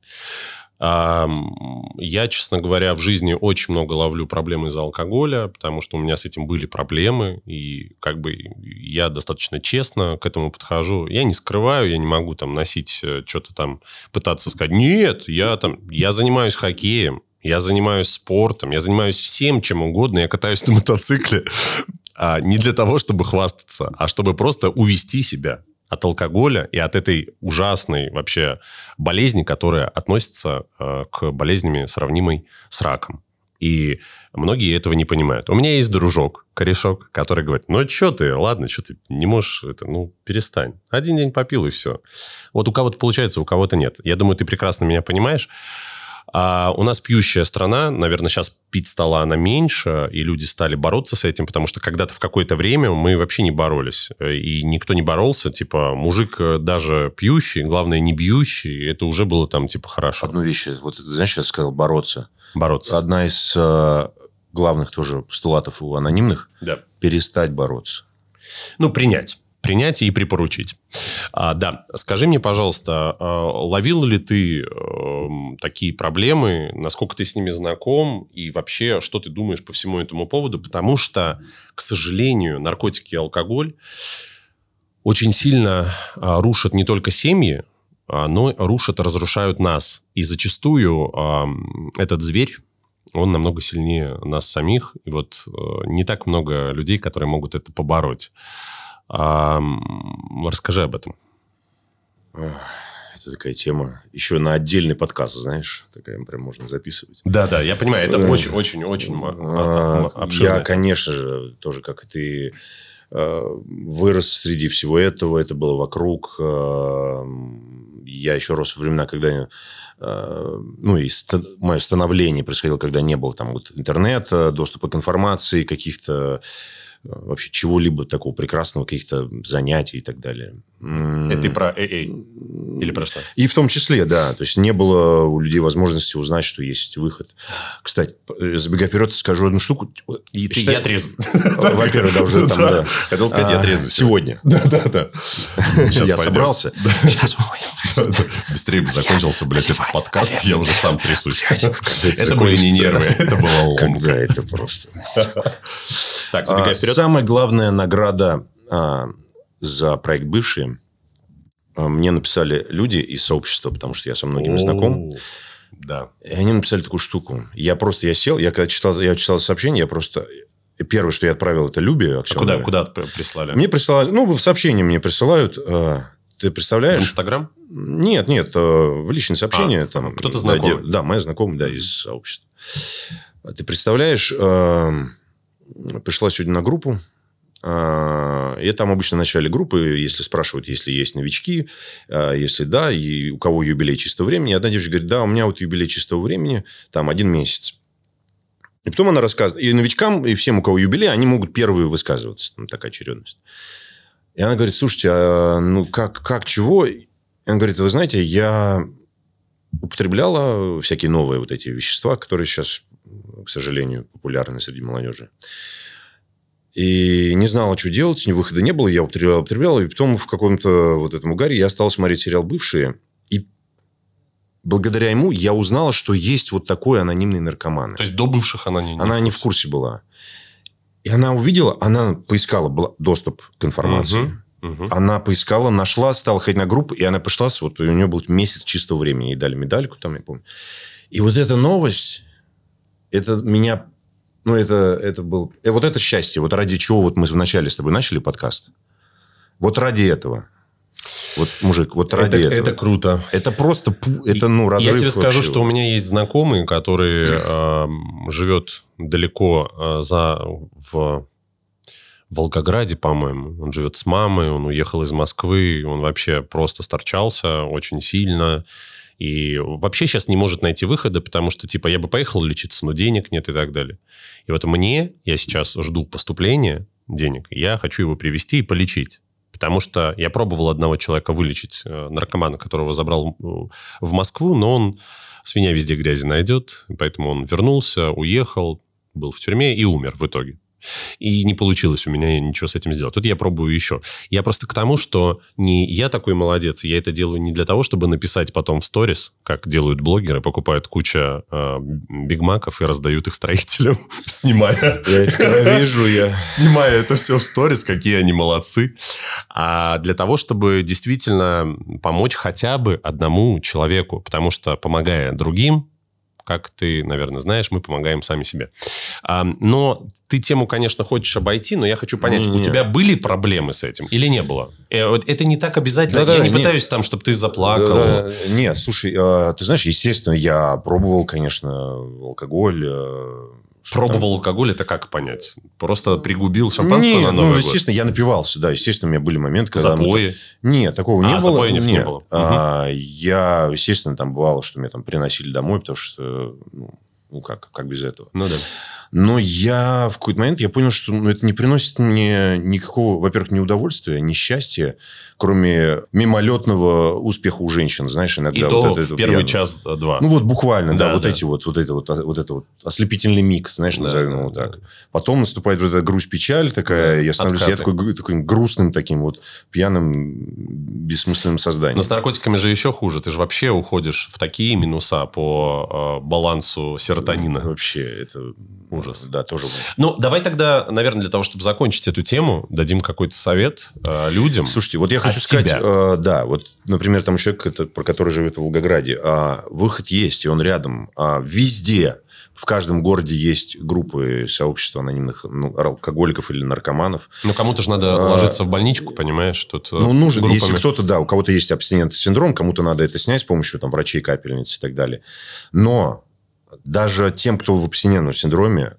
Я, честно говоря, в жизни очень много ловлю проблемы из-за алкоголя, потому что у меня с этим были проблемы, и как бы я достаточно честно к этому подхожу. Я не скрываю, я не могу там носить э, что-то там, пытаться сказать, нет, я там, я занимаюсь хоккеем, я занимаюсь спортом, я занимаюсь всем, чем угодно, я катаюсь на мотоцикле, а не для того, чтобы хвастаться, а чтобы просто увести себя от алкоголя и от этой ужасной вообще болезни, которая относится э, к болезнями, сравнимой с раком. И многие этого не понимают. У меня есть дружок, корешок, который говорит, ну, что ты, ладно, что ты не можешь, это, ну, перестань. Один день попил, и все. Вот у кого-то получается, у кого-то нет. Я думаю, ты прекрасно меня понимаешь. А у нас пьющая страна, наверное, сейчас пить стала она меньше, и люди стали бороться с этим, потому что когда-то в какое-то время мы вообще не боролись, э, и никто не боролся, типа, мужик э, даже пьющий, главное, не бьющий, это уже было там, типа, хорошо. Одну вещь, вот знаешь, я сказал бороться. Бороться. Одна из э, главных тоже постулатов у анонимных Да. – перестать бороться. Ну, принять. Принять и припоручить. А, да, скажи мне, пожалуйста, а, ловил ли ты эм, такие проблемы, насколько ты с ними знаком и вообще, что ты думаешь по всему этому поводу? Потому что, к сожалению, наркотики и алкоголь очень сильно а, рушат не только семьи, а, но рушат, разрушают нас. И зачастую ам, этот зверь, он намного сильнее нас самих. И вот э, не так много людей, которые могут это побороть. Ам, расскажи об этом. Это такая тема. Еще на отдельный подкаст, знаешь, такая прям можно записывать. Да, да, я понимаю, это очень-очень-очень А, Я, конечно же, тоже, как и ты, э, вырос среди всего этого. Это было вокруг. э, Я еще рос во времена, когда... э, Ну, и ста- мое становление происходило, когда не было там вот интернета, доступа к информации, каких-то вообще чего-либо такого прекрасного, каких-то занятий и так далее. Это ты про AA? Или про что? И в том числе, да. То есть не было у людей возможности узнать, что есть выход. Кстати, э, забегая вперед, скажу одну штуку. И ты, Считай- я трезв. Во-первых, да, уже там, Да. Хотел сказать, я А, трезвый. Сегодня. Да, да, да. Я собрался. Сейчас. Быстрее бы закончился, блядь, этот подкаст, я уже сам трясусь. это были не нервы, это была ломка. Это просто... Так, А, забегая вперед. Самая главная награда а, за проект «Бывшие» а, мне написали люди из сообщества, потому что я со многими знаком. Да. И они написали такую штуку. Я просто, я сел, я когда читал, я читал сообщение, я просто... Первое, что я отправил, это Любе А куда, куда прислали? Мне присылали... Ну, в сообщение мне присылают... э, ты В представляешь? Инстаграм? Нет, нет, э, в личные сообщения. А, там, кто-то да, знакомый. де- Да, моя знакомая, да, из сообщества. А Ты представляешь, э, пришла сегодня на группу, и там обычно в начале группы, если спрашивают, если есть новички, э, если да, и у кого юбилей чистого времени, одна девочка говорит, да, у меня вот юбилей чистого времени, там один месяц. И потом она рассказывает, и новичкам, и всем, у кого юбилей, они могут первые высказываться, там такая очередность. И она говорит, слушайте, а ну как, как чего? И она говорит, вы знаете, я употребляла всякие новые вот эти вещества, которые сейчас, к сожалению, популярны среди молодежи. И не знала, что делать, ни выхода не было, я употребляла, употребляла, и потом в каком-то вот этом угаре я стал смотреть сериал «Бывшие», и благодаря ему я узнала, что есть вот такой анонимный наркоман. То есть до бывших она не Она не в курсе была. И она увидела, она поискала доступ к информации. Мгм, мгм. Она поискала, нашла, стала ходить на группу, и она пошла, с- вот у нее был месяц чистого времени, ей дали медальку, там, я помню. И вот эта новость, это меня, ну, это, это был, э, вот это счастье, вот ради чего вот мы вначале с тобой начали подкаст. Вот ради этого. Вот, мужик, вот ради Это, этого. это круто. Это просто, это, ну, разрыв Я тебе скажу, вообще. что у меня есть знакомый, который эм, живет далеко э, за в Волгограде, по-моему. Он живет с мамой, он уехал из Москвы, он вообще просто сторчался очень сильно. И вообще сейчас не может найти выхода, потому что, типа, я бы поехал лечиться, но денег нет и так далее. И вот мне, я сейчас жду поступления денег, я хочу его привести и полечить. Потому что я пробовал одного человека вылечить, э, наркомана, которого забрал э, в Москву, но он свинья везде грязи найдет, поэтому он вернулся, уехал, был в тюрьме и умер в итоге. И не получилось у меня ничего с этим сделать. Тут я пробую еще. Я просто к тому, что не я такой молодец, я это делаю не для того, чтобы написать потом в сторис, как делают блогеры, покупают куча э, бигмаков и раздают их строителям, снимая Я это когда вижу, я... снимая это все в сторис, какие они молодцы. А для того, чтобы действительно помочь хотя бы одному человеку. Потому что, помогая другим, как ты, наверное, знаешь, мы помогаем сами себе. А, но ты тему, конечно, хочешь обойти, но я хочу понять, у Не-не. тебя были проблемы с этим или не было? Э, это не так обязательно. Да-да, я не нет. пытаюсь там, чтобы ты заплакал. Да, Нет, слушай, а, ты знаешь, естественно, я пробовал, конечно, алкоголь. Что Пробовал алкоголь, это как понять? Просто пригубил там. шампанское Нет, на ну, Новый год? естественно, я напивался, да, естественно, у меня были моменты, когда... Запои. там- Нет, такого А, не было. запоев не Нет. было. А, Я, естественно, там бывало, что меня там приносили домой, потому что, ну, ну как, как без этого. Ну да. Но я в какой-то момент я понял, что ну, это не приносит мне никакого, во-первых, ни удовольствия, ни счастья, кроме мимолетного успеха у женщин, знаешь, иногда. И вот то это- в это первый час-два. Ну, вот буквально, да, Да, вот да. эти вот, вот это вот, вот это вот ослепительный миг, знаешь, Да, назовем да, его да. так. Потом наступает вот эта грусть-печаль такая, Да, я становлюсь, я такой, такой грустным таким вот пьяным, бессмысленным созданием. Но с наркотиками же еще хуже. Ты же вообще уходишь в такие минуса по э, балансу серотонина. Вообще, это... Ужас. Да, тоже. Ну, давай тогда, наверное, для того, чтобы закончить эту тему, дадим какой-то совет э, людям. Слушайте, вот я хочу сказать, себя. э, да, вот, например, там человек, это, про который живет в Волгограде, а, выход есть, и он рядом. А, везде, в каждом городе есть группы сообщества анонимных ну, алкоголиков или наркоманов. Ну, кому-то же надо А, ложиться в больничку, понимаешь? Тут э, Ну, нужно, группами. если кто-то, да, у кого-то есть абстинентный синдром, кому-то надо это снять с помощью там, врачей, капельниц и так далее. Но даже тем, кто в абстинентном синдроме,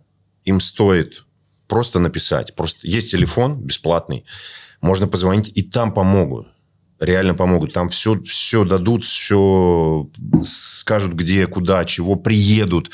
им стоит просто написать. Просто есть телефон бесплатный, можно позвонить, и там помогут. Реально помогут. Там все, все дадут, все скажут, где, куда, чего, приедут.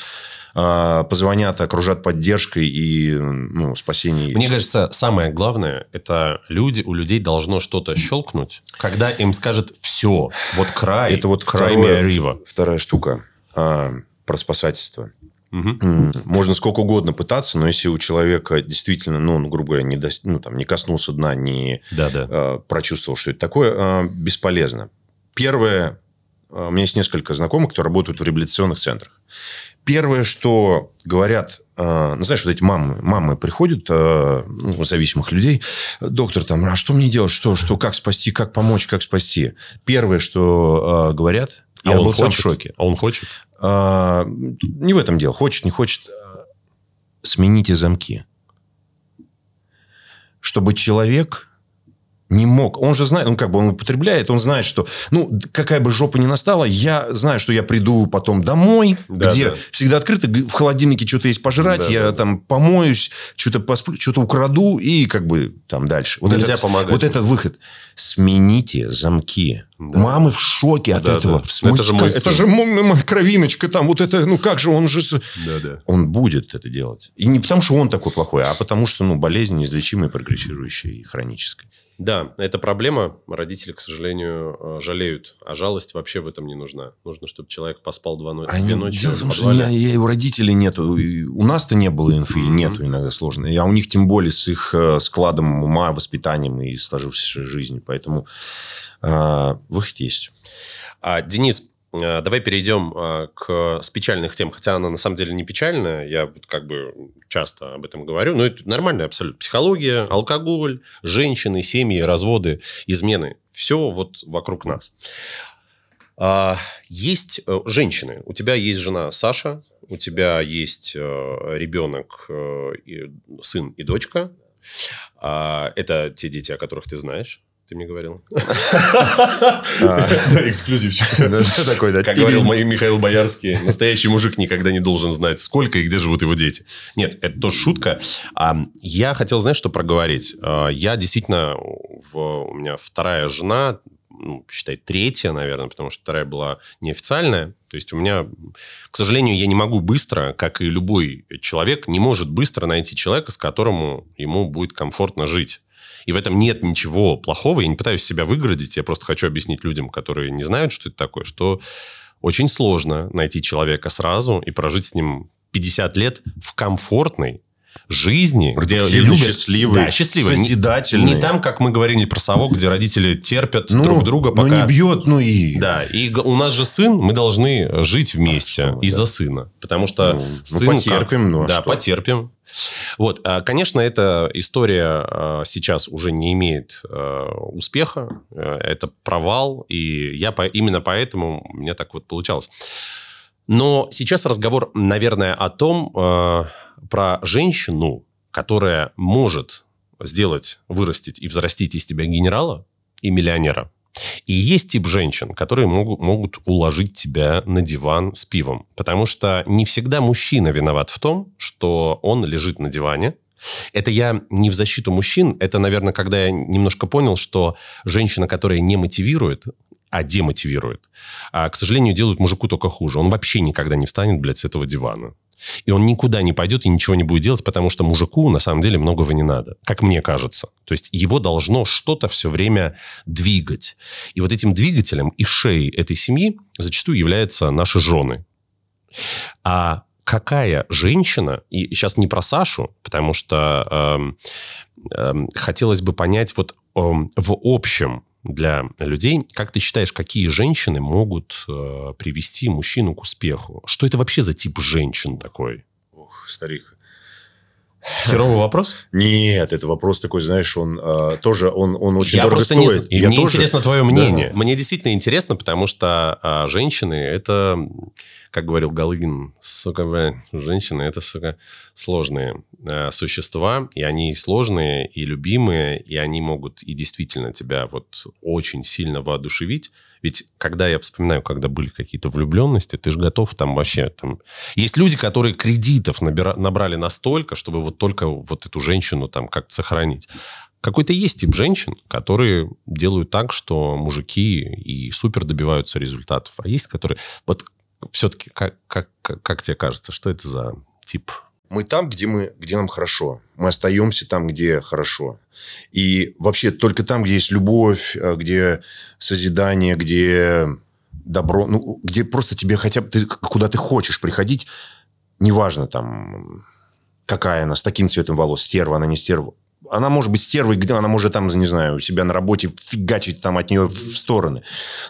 а, позвонят, окружат поддержкой и ну, спасением. Мне кажется, самое главное, это люди, у людей должно что-то щелкнуть, когда им скажет все, вот край, это вот край второе- Рива. вторая штука а, про спасательство. М, Можно сколько угодно пытаться, но если у человека действительно, ну, ну, грубо говоря, не, дос- ну, там, не коснулся дна, не Да-да. э, прочувствовал, что это такое, э, бесполезно. Первое, э, у меня есть несколько знакомых, кто работают в реабилитационных центрах. Первое, что говорят, э, ну, знаешь, вот эти мамы, мамы приходят, э, ну, зависимых людей, доктор там, а что мне делать, что, что, как спасти, как помочь, как спасти. Первое, что э, говорят, я а он был сам в хочет? шоке. А он хочет? А, не в этом дело. Хочет, не хочет. а, Смените замки. Чтобы человек не мог. Он же знает, он как бы он употребляет, он знает, что, ну, какая бы жопа ни настала, я знаю, что я приду потом домой, Да, где да. всегда открыто, в холодильнике что-то есть пожрать, Да, я да. там помоюсь, что-то посплю, что-то украду и как бы там дальше. Вот Нельзя этот, помогать. Вот этот выход. Смените замки. Да. Мамы в шоке от Да, этого. да. В смысле, Это же мой сын. это же мо- мо- кровиночка там, вот это, ну как же, он же... с- Да-да. Он будет это делать. И не потому, что он такой плохой, а потому, что ну, болезнь неизлечимая, прогрессирующая и хроническая. Да, это проблема. Родители, к сожалению, э, жалеют. А жалость вообще в этом не нужна. Нужно, чтобы человек поспал два но- Они- две ночи дело в том, что у, меня, и у родителей нету. У нас-то не было инфы, Мгм. нету иногда сложно. А у них тем более с их э, складом ума, воспитанием и сложившейся жизнью. Поэтому э, выход есть. А, Денис, давай перейдем э, к с печальных тем, хотя она на самом деле не печальная, я как бы часто об этом говорю, но это нормальная абсолютно психология, алкоголь, женщины, семьи, разводы, измены, все вот вокруг нас. А, Есть э, женщины, у тебя есть жена Саша, у тебя есть э, ребенок, э, сын и дочка, А, это те дети, о которых ты знаешь, ты мне говорил. Эксклюзивчик. Что такое, да? Как говорил Михаил Боярский, настоящий мужик никогда не должен знать, сколько и где живут его дети. Нет, это тоже шутка. А, я хотел, знаешь, что проговорить? А, я действительно, у меня вторая жена, ну, считай, третья, наверное, потому что вторая была неофициальная. То есть у меня, к сожалению, я не могу быстро, как и любой человек, не может быстро найти человека, с которым ему будет комфортно жить. И в этом нет ничего плохого. Я не пытаюсь себя выгородить. Я просто хочу объяснить людям, которые не знают, что это такое, что очень сложно найти человека сразу и прожить с ним 50 лет в комфортной жизни, где любят- счастливый, да, счастливый, Не- созидательный. Не, там, как мы говорили про совок, где родители терпят Ну, друг друга, ну, пока не бьет, ну и... да, и у нас же сын, мы должны жить вместе что вы, из-за да. сына. Потому что Ну, ну, сын... потерпим, как- ну, а Да, что? потерпим. Вот, а, конечно, эта история а, сейчас уже не имеет а, успеха. Это провал, и я по- именно поэтому у меня так вот получалось. Но сейчас разговор, наверное, о том, э, про женщину, которая может сделать, вырастить и взрастить из тебя генерала и миллионера. И есть тип женщин, которые могут, могут уложить тебя на диван с пивом. Потому что не всегда мужчина виноват в том, что он лежит на диване. Это я не в защиту мужчин. Это, наверное, когда я немножко понял, что женщина, которая не мотивирует, а демотивирует, а, к сожалению, делают мужику только хуже. Он вообще никогда не встанет, блядь, с этого дивана. И он никуда не пойдет и ничего не будет делать, потому что мужику на самом деле многого не надо, как мне кажется. То есть его должно что-то все время двигать. И вот этим двигателем и шеей этой семьи зачастую являются наши жены. А какая женщина, и сейчас не про Сашу, потому что эм, эм, хотелось бы понять вот эм, в общем для людей, как ты считаешь, какие женщины могут э, привести мужчину к успеху? Что это вообще за тип женщин такой? Ох, старик. Херовый вопрос? Нет, это вопрос такой, знаешь, он э, тоже, он, он очень Я дорого просто не стоит. знаю. И Я мне тоже- интересно твое Да. мнение. Мне действительно интересно, потому что а, женщины это, как говорил Галыгин, сука, бля, женщины это, сука, сложные а, существа, и они сложные, и любимые, и они могут и действительно тебя вот очень сильно воодушевить. Ведь когда я вспоминаю, когда были какие-то влюбленности, ты же готов там вообще... Там... Есть люди, которые кредитов набира- набрали настолько, чтобы вот только вот эту женщину там как-то сохранить. Какой-то есть тип женщин, которые делают так, что мужики и супер добиваются результатов. А есть, которые... Вот все-таки, как, как, как, тебе кажется, что это за тип? Мы там, где, мы, где нам хорошо. Мы остаемся там, где хорошо. И вообще только там, где есть любовь, э, где созидание, где добро, ну, где просто тебе хотя бы, ты, куда ты хочешь приходить, неважно там, какая она, с таким цветом волос, стерва, она не стерва. Она может быть стервой, где она может там, не знаю, у себя на работе фигачить там от нее в стороны.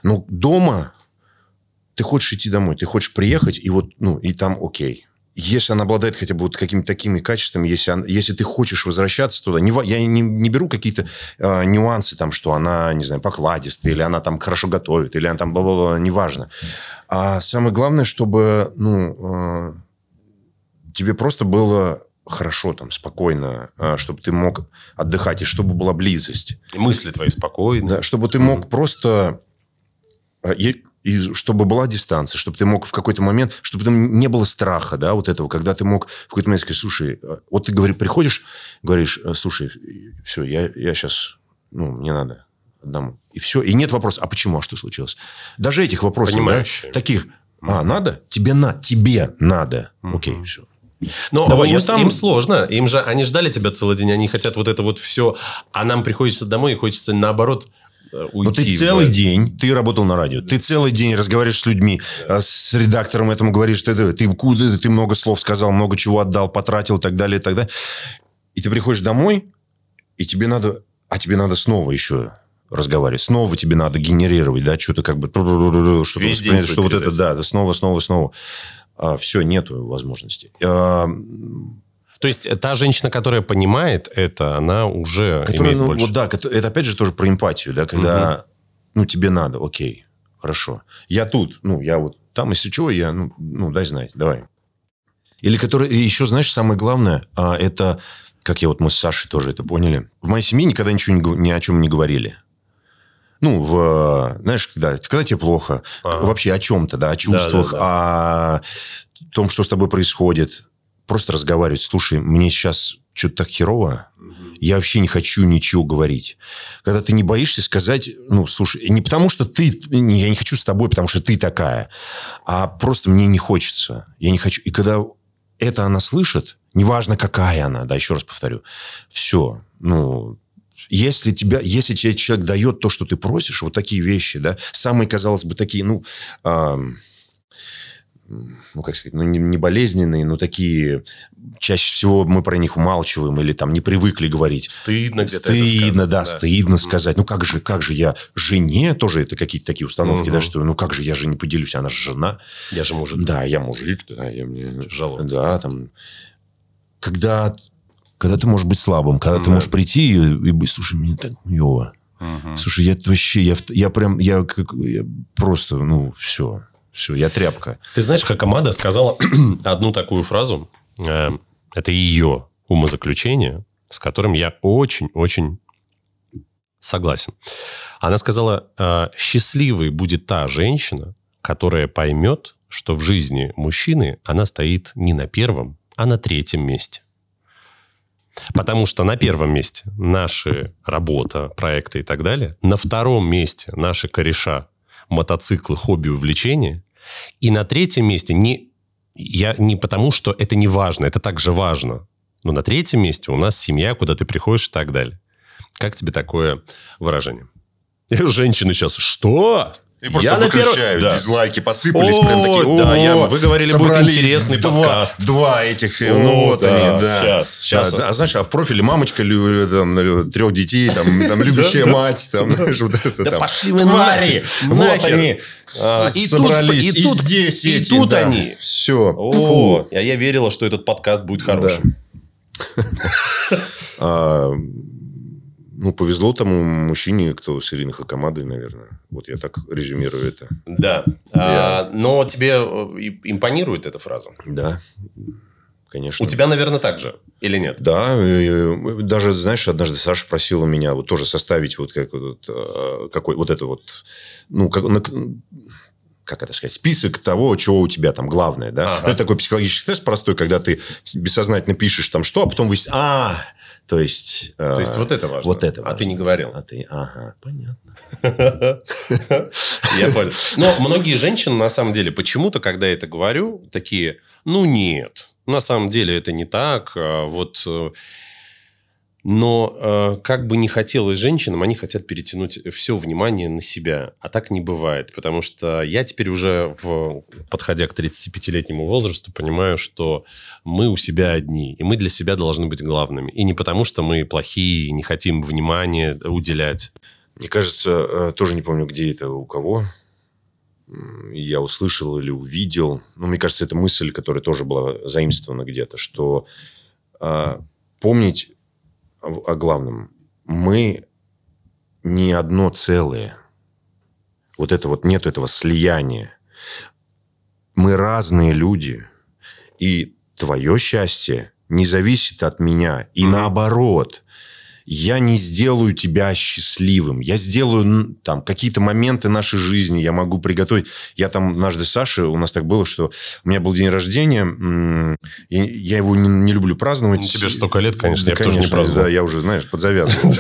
Но дома ты хочешь идти домой, ты хочешь приехать, и вот, ну, и там окей. Если она обладает хотя бы вот какими-то такими качествами, если, она, если ты хочешь возвращаться туда, не, я не, не беру какие-то э, нюансы, там, что она, не знаю, покладистая, или она там хорошо готовит, или она там, бла-бла-бла, неважно. А самое главное, чтобы, ну, э, тебе просто было хорошо, там, спокойно, э, чтобы ты мог отдыхать, и чтобы была близость. Мысли твои спокойны. Да, чтобы ты мог просто... И чтобы была дистанция, чтобы ты мог в какой-то момент, чтобы там не было страха, да, вот этого, когда ты мог в какой-то момент сказать, слушай, э, вот ты говори, приходишь, говоришь, э, слушай, все, я, я сейчас, ну, мне надо одному. И все, и нет вопроса, а почему, а что случилось? Даже этих вопросов, да, Понимающие. таких, а, надо? Тебе, на, тебе надо. Окей, все. Но Давай, им, я там- им сложно. Им же, они ждали тебя целый день, они хотят вот это вот все. А нам приходится домой и хочется наоборот уйти. Но ты в- целый день, ты работал на радио, ты целый день разговариваешь с людьми, а с редактором этому говоришь, ты, ты, ты, ты много слов сказал, много чего отдал, потратил и так далее, и так далее. И ты приходишь домой, и тебе надо, а тебе надо снова еще разговаривать. Снова тебе надо генерировать, да, что-то как бы... Что-то Весь день что вот это, да, снова, снова, снова. А, все, нету возможности. А, То есть э, та женщина, которая понимает это, она уже Которая, имеет ну, больше. вот да, это опять же тоже про эмпатию, да, когда, ну, тебе надо, окей, хорошо. Я тут, ну, я вот там, если чего, я, ну, ну дай знать, давай. Или который, и еще, знаешь, самое главное, а, это, как я вот, мы с Сашей тоже это поняли, в моей семье никогда ничего не ни о чем не говорили. Ну, в, знаешь, когда, когда тебе плохо, Ага. вообще о чем-то, да, о чувствах, о том, что с тобой происходит. Просто разговаривать. Слушай, мне сейчас что-то так херово, я вообще не хочу ничего говорить. Когда ты не боишься сказать, ну, слушай, не потому что ты, я не хочу с тобой, потому что ты такая, а просто мне не хочется. Я не хочу. И когда это она слышит, неважно, какая она, да, еще раз повторю, все, ну, если, тебя, если тебе человек дает то, что ты просишь, вот такие вещи, да, самые, казалось бы, такие, ну, ам, ну, как сказать, ну, не, не болезненные, но такие, чаще всего мы про них умалчиваем или там не привыкли говорить. Стыдно где-то Стыдно, сказать, да, стыдно сказать. Ну, как же, как же я жене тоже это какие-то такие установки, Мгм. да, что ну, как же я же не поделюсь, она же жена. Я же мужик. Да, я мужик, да, я мне... Жаловаться. Да, там... Когда, когда ты можешь быть слабым, когда ты Да. можешь прийти и, и быть, слушай, мне так хуёво. Слушай, я вообще, я, я прям, я, как, я просто, ну, все, все, я тряпка. Ты знаешь, Хакамада сказала одну такую фразу. э, Это ее умозаключение, с которым я очень-очень согласен. Она сказала, э, счастливой будет та женщина, которая поймет, что в жизни мужчины она стоит не на первом, а на третьем месте. Потому что на первом месте наши работа, проекты и так далее. На втором месте наши кореша, мотоциклы, хобби, увлечения. И на третьем месте не, я, не потому, что это не важно, это также важно. Но на третьем месте у нас семья, куда ты приходишь и так далее. Как тебе такое выражение? Женщины сейчас, что? И просто Я выключают, Да. дизлайки посыпались, О, прям такие, да, «О, я- вы говорили, будет интересный два, подкаст». Два этих, О, ну вот да, они, да. щас, щас. Да, а знаешь, а в профиле мамочка лю- там, трех детей, там, там любящая мать, там, знаешь, вот это Да там. пошли вы Твари! Вот они А, и тут- собрались, и тут- здесь и тут они. Все. О, а я верила, что этот подкаст будет хорошим. Ну, повезло тому мужчине, кто с Ириной Хакамадой, наверное. Вот я так резюмирую это. Да. А, но тебе э, импонирует эта фраза? Да, конечно. У тебя, наверное, так же. Или нет? Да, э, даже, знаешь, однажды Саша просила меня вот тоже составить вот, как, вот э, какой вот это вот, ну, как, на- как это сказать, список того, чего у тебя там главное, да. Ага. Ну, это такой психологический тест простой, когда ты бессознательно пишешь там что, а потом вы... А, то есть... э, То есть вот это важно. Вот это А ты важно. не говорил. А ты, ага, понятно. Я понял. Но многие женщины, на самом деле, почему-то, когда я это говорю, такие, ну нет, на самом деле это не так. а Вот э, но э, как бы не хотелось женщинам, они хотят перетянуть все внимание на себя. А так не бывает. Потому что я теперь уже, в, подходя к 35-летнему возрасту, понимаю, что мы у себя одни. И мы для себя должны быть главными. И не потому, что мы плохие и не хотим внимания уделять. Мне кажется, э, тоже не помню, где это, у кого. Я услышал или увидел. Ну, мне кажется, это мысль, которая тоже была заимствована где-то, что а, помнить о, главном. Мы не одно целое. Вот это вот нет этого слияния. Мы разные люди. И твое счастье не зависит от меня. И наоборот, я не сделаю тебя счастливым. Я сделаю там какие-то моменты нашей жизни, я могу приготовить. Я там однажды Саше, у нас так было, что у меня был день рождения, я его не, не люблю праздновать. Ну, тебе же столько лет, конечно, Да, я бы тоже не конечно, праздновал. Да, я уже, знаешь, подзавязывал.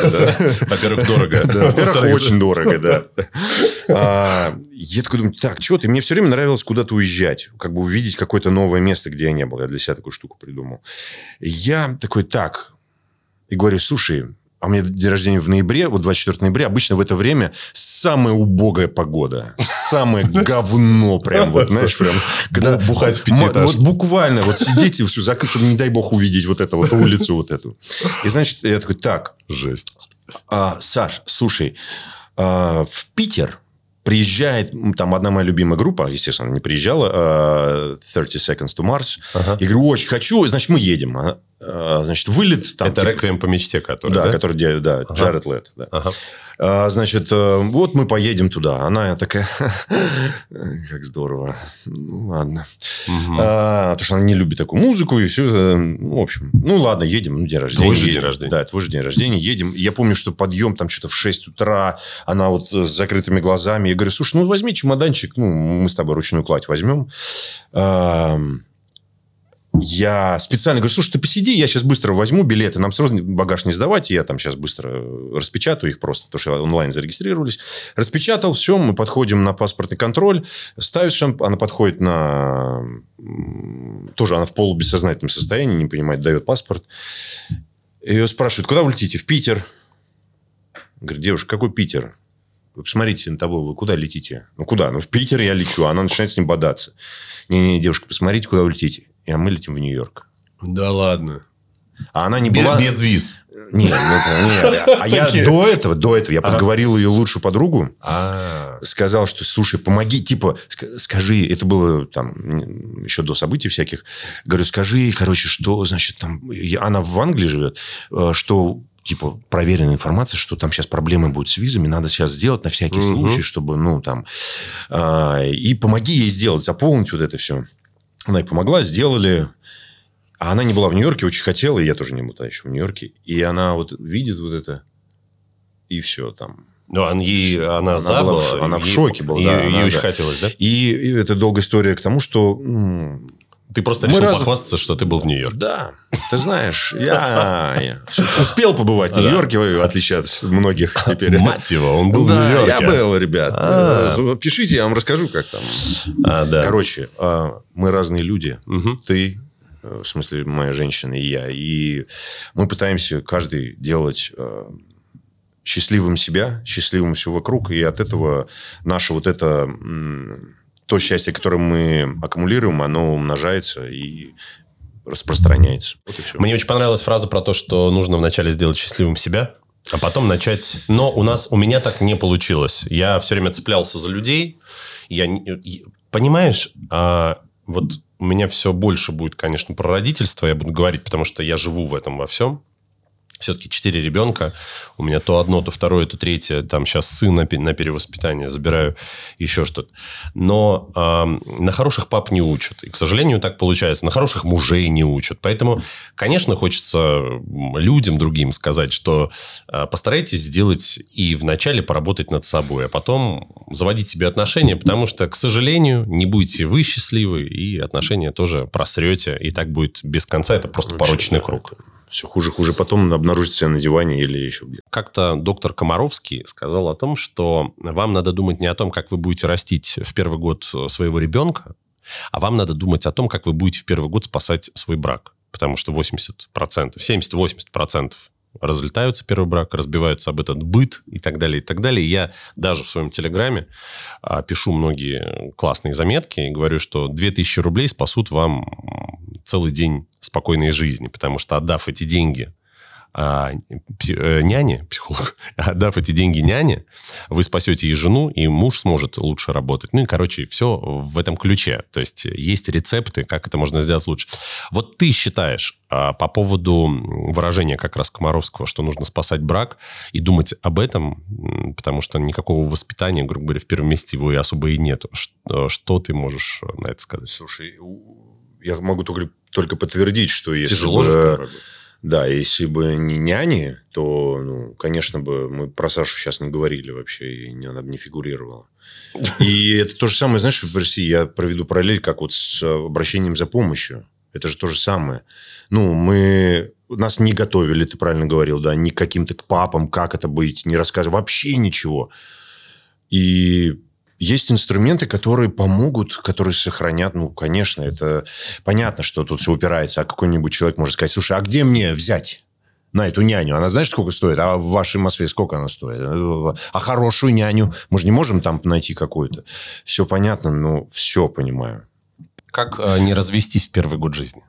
Во-первых, дорого. Во-первых, очень дорого, да. А, Я такой думаю, так, что ты? Мне все время нравилось куда-то уезжать, как бы увидеть какое-то новое место, где я не был. Я для себя такую штуку придумал. Я такой, так, и говорю, слушай, а у меня день рождения в ноябре, вот 24 ноября, обычно в это время самая убогая погода. Самое говно прям, вот, знаешь, прям. Когда Бухать в пятиэтажке. Вот буквально вот сидите, все закрыть, чтобы, не дай бог, увидеть вот эту вот улицу вот эту. И, значит, я такой, так, Жесть. а, Саш, слушай, а, в Питер приезжает там одна моя любимая группа, естественно, не приезжала, а, 30 Seconds to Mars. Ага. Я говорю, очень хочу, значит, мы едем. А, значит, вылет там... Это типа- «Реквием по мечте», который, да, да? который, да, Джаред Лет. Да. Ага. А, значит, э, вот мы поедем туда. Она такая, как здорово. Ну, ладно. А, потому что она не любит такую музыку и все. Ну, в общем, ну ладно, едем, ну, день рождения. Твой же едем. день рождения. Да, твой же день рождения, едем. Я помню, что подъем там что-то в 6 утра, она вот э, с закрытыми глазами. Я говорю, слушай, ну возьми чемоданчик, ну мы с тобой ручную кладь возьмем. Я специально говорю, слушай, ты посиди, я сейчас быстро возьму билеты, нам сразу багаж не сдавать, я там сейчас быстро э, распечатаю их просто, потому что онлайн зарегистрировались. Распечатал, все, мы подходим на паспортный контроль, ставит шамп, она подходит на... Тоже она в полубессознательном состоянии, не понимает, дает паспорт. Ее спрашивают, куда вы летите? В Питер. Говорит, девушка, какой Питер? Вы посмотрите на табло, вы куда летите? Ну, куда? Ну, в Питер я лечу. Она начинает с ним бодаться. Не-не, девушка, посмотрите, куда вы летите. И мы летим в Нью-Йорк. Да ладно. А она не Без, была... без виз. Нет, ну, это- нет. А я до этого, до этого, я подговорил ее лучшую подругу. А, Сказал, что, слушай, помоги, типа, ска- скажи, это было там еще до событий всяких. Говорю, скажи, короче, что, значит, там, она в Англии живет, э, что типа проверенная информация, что там сейчас проблемы будут с визами, надо сейчас сделать на всякий Мгм. случай, чтобы, ну, там... а, и помоги ей сделать, заполнить вот это все. Она ей помогла, сделали. А она не была в Нью-Йорке, очень хотела, и я тоже не был тогда еще в Нью-Йорке. И она вот видит вот это, и все там. ну, он ей, она, Она за была была, она в шоке была, Ей, да, ей она, очень да. хотелось, да? И, и это долгая история к тому, что... м, Ты просто Мы решил раз- похвастаться, что ты был в Нью-Йорке. Да, ты знаешь, я, я успел побывать в Нью-Йорке, в отличие от многих теперь. Мать его, он был в Нью-Йорке. я был, ребят. А. Пишите, я вам расскажу, как там. А, да. Короче, а, мы разные люди. Ты, э, в смысле, моя женщина и я. И мы пытаемся каждый делать э, счастливым себя, счастливым все вокруг. И от этого наше вот это... м, То счастье, которое мы аккумулируем, оно умножается и распространяется. Вот и. Мне очень понравилась фраза про то, что нужно вначале сделать счастливым себя, а потом начать... Но у нас, у меня так не получилось. Я все время цеплялся за людей. Я, понимаешь, а, вот у меня все больше будет, конечно, про родительство. Я буду говорить, потому что я живу в этом во всем. Все-таки четыре ребенка. У меня то одно, то второе, то третье. Там сейчас сына на перевоспитание забираю, еще что-то. Но ам, на хороших пап не учат. И, к сожалению, так получается. На хороших мужей не учат. Поэтому, конечно, хочется людям другим сказать, что а, постарайтесь сделать и вначале поработать над собой, а потом заводить себе отношения, потому что, к сожалению, не будете вы счастливы, и отношения тоже просрете, и так будет без конца. Это просто Вообще, порочный круг. Все хуже-хуже. Потом обнаружить себя на диване или еще где Как-то доктор Комаровский сказал о том, что вам надо думать не о том, как вы будете растить в первый год своего ребенка, а вам надо думать о том, как вы будете в первый год спасать свой брак. Потому что 80%, 70-80% разлетаются первый брак, разбиваются об этот быт и так далее, и так далее. Я даже в своем Телеграме а, пишу многие классные заметки и говорю, что 2000 рублей спасут вам целый день спокойной жизни, потому что отдав эти деньги а, пси- э, няне, психолог, отдав эти деньги няне, вы спасете и жену, и муж сможет лучше работать. Ну и, короче, все в этом ключе. То есть есть рецепты, как это можно сделать лучше. Вот ты считаешь а, по поводу выражения как раз Комаровского, что нужно спасать брак и думать об этом, потому что никакого воспитания, грубо говоря, в первом месте его и особо и нету. Что, что ты можешь на это сказать? Слушай, я могу только, только подтвердить, что если Тяжело же. Да, если бы не няни, то, ну, конечно бы, мы про Сашу сейчас не говорили вообще, и она бы не фигурировала. И это то же самое, знаешь, прости, я проведу параллель, как вот с обращением за помощью. Это же то же самое. Ну, мы... Нас не готовили, ты правильно говорил, да, ни к каким-то к папам, как это быть, не рассказывали, вообще ничего. И есть инструменты, которые помогут, которые сохранят, ну, конечно, это понятно, что тут все упирается, а какой-нибудь человек может сказать, слушай, а где мне взять на эту няню? Она знаешь, сколько стоит? А в вашей Москве сколько она стоит? А хорошую няню? Мы же не можем там найти какую-то. Все понятно, но все понимаю. Как э, не развестись в первый год жизни?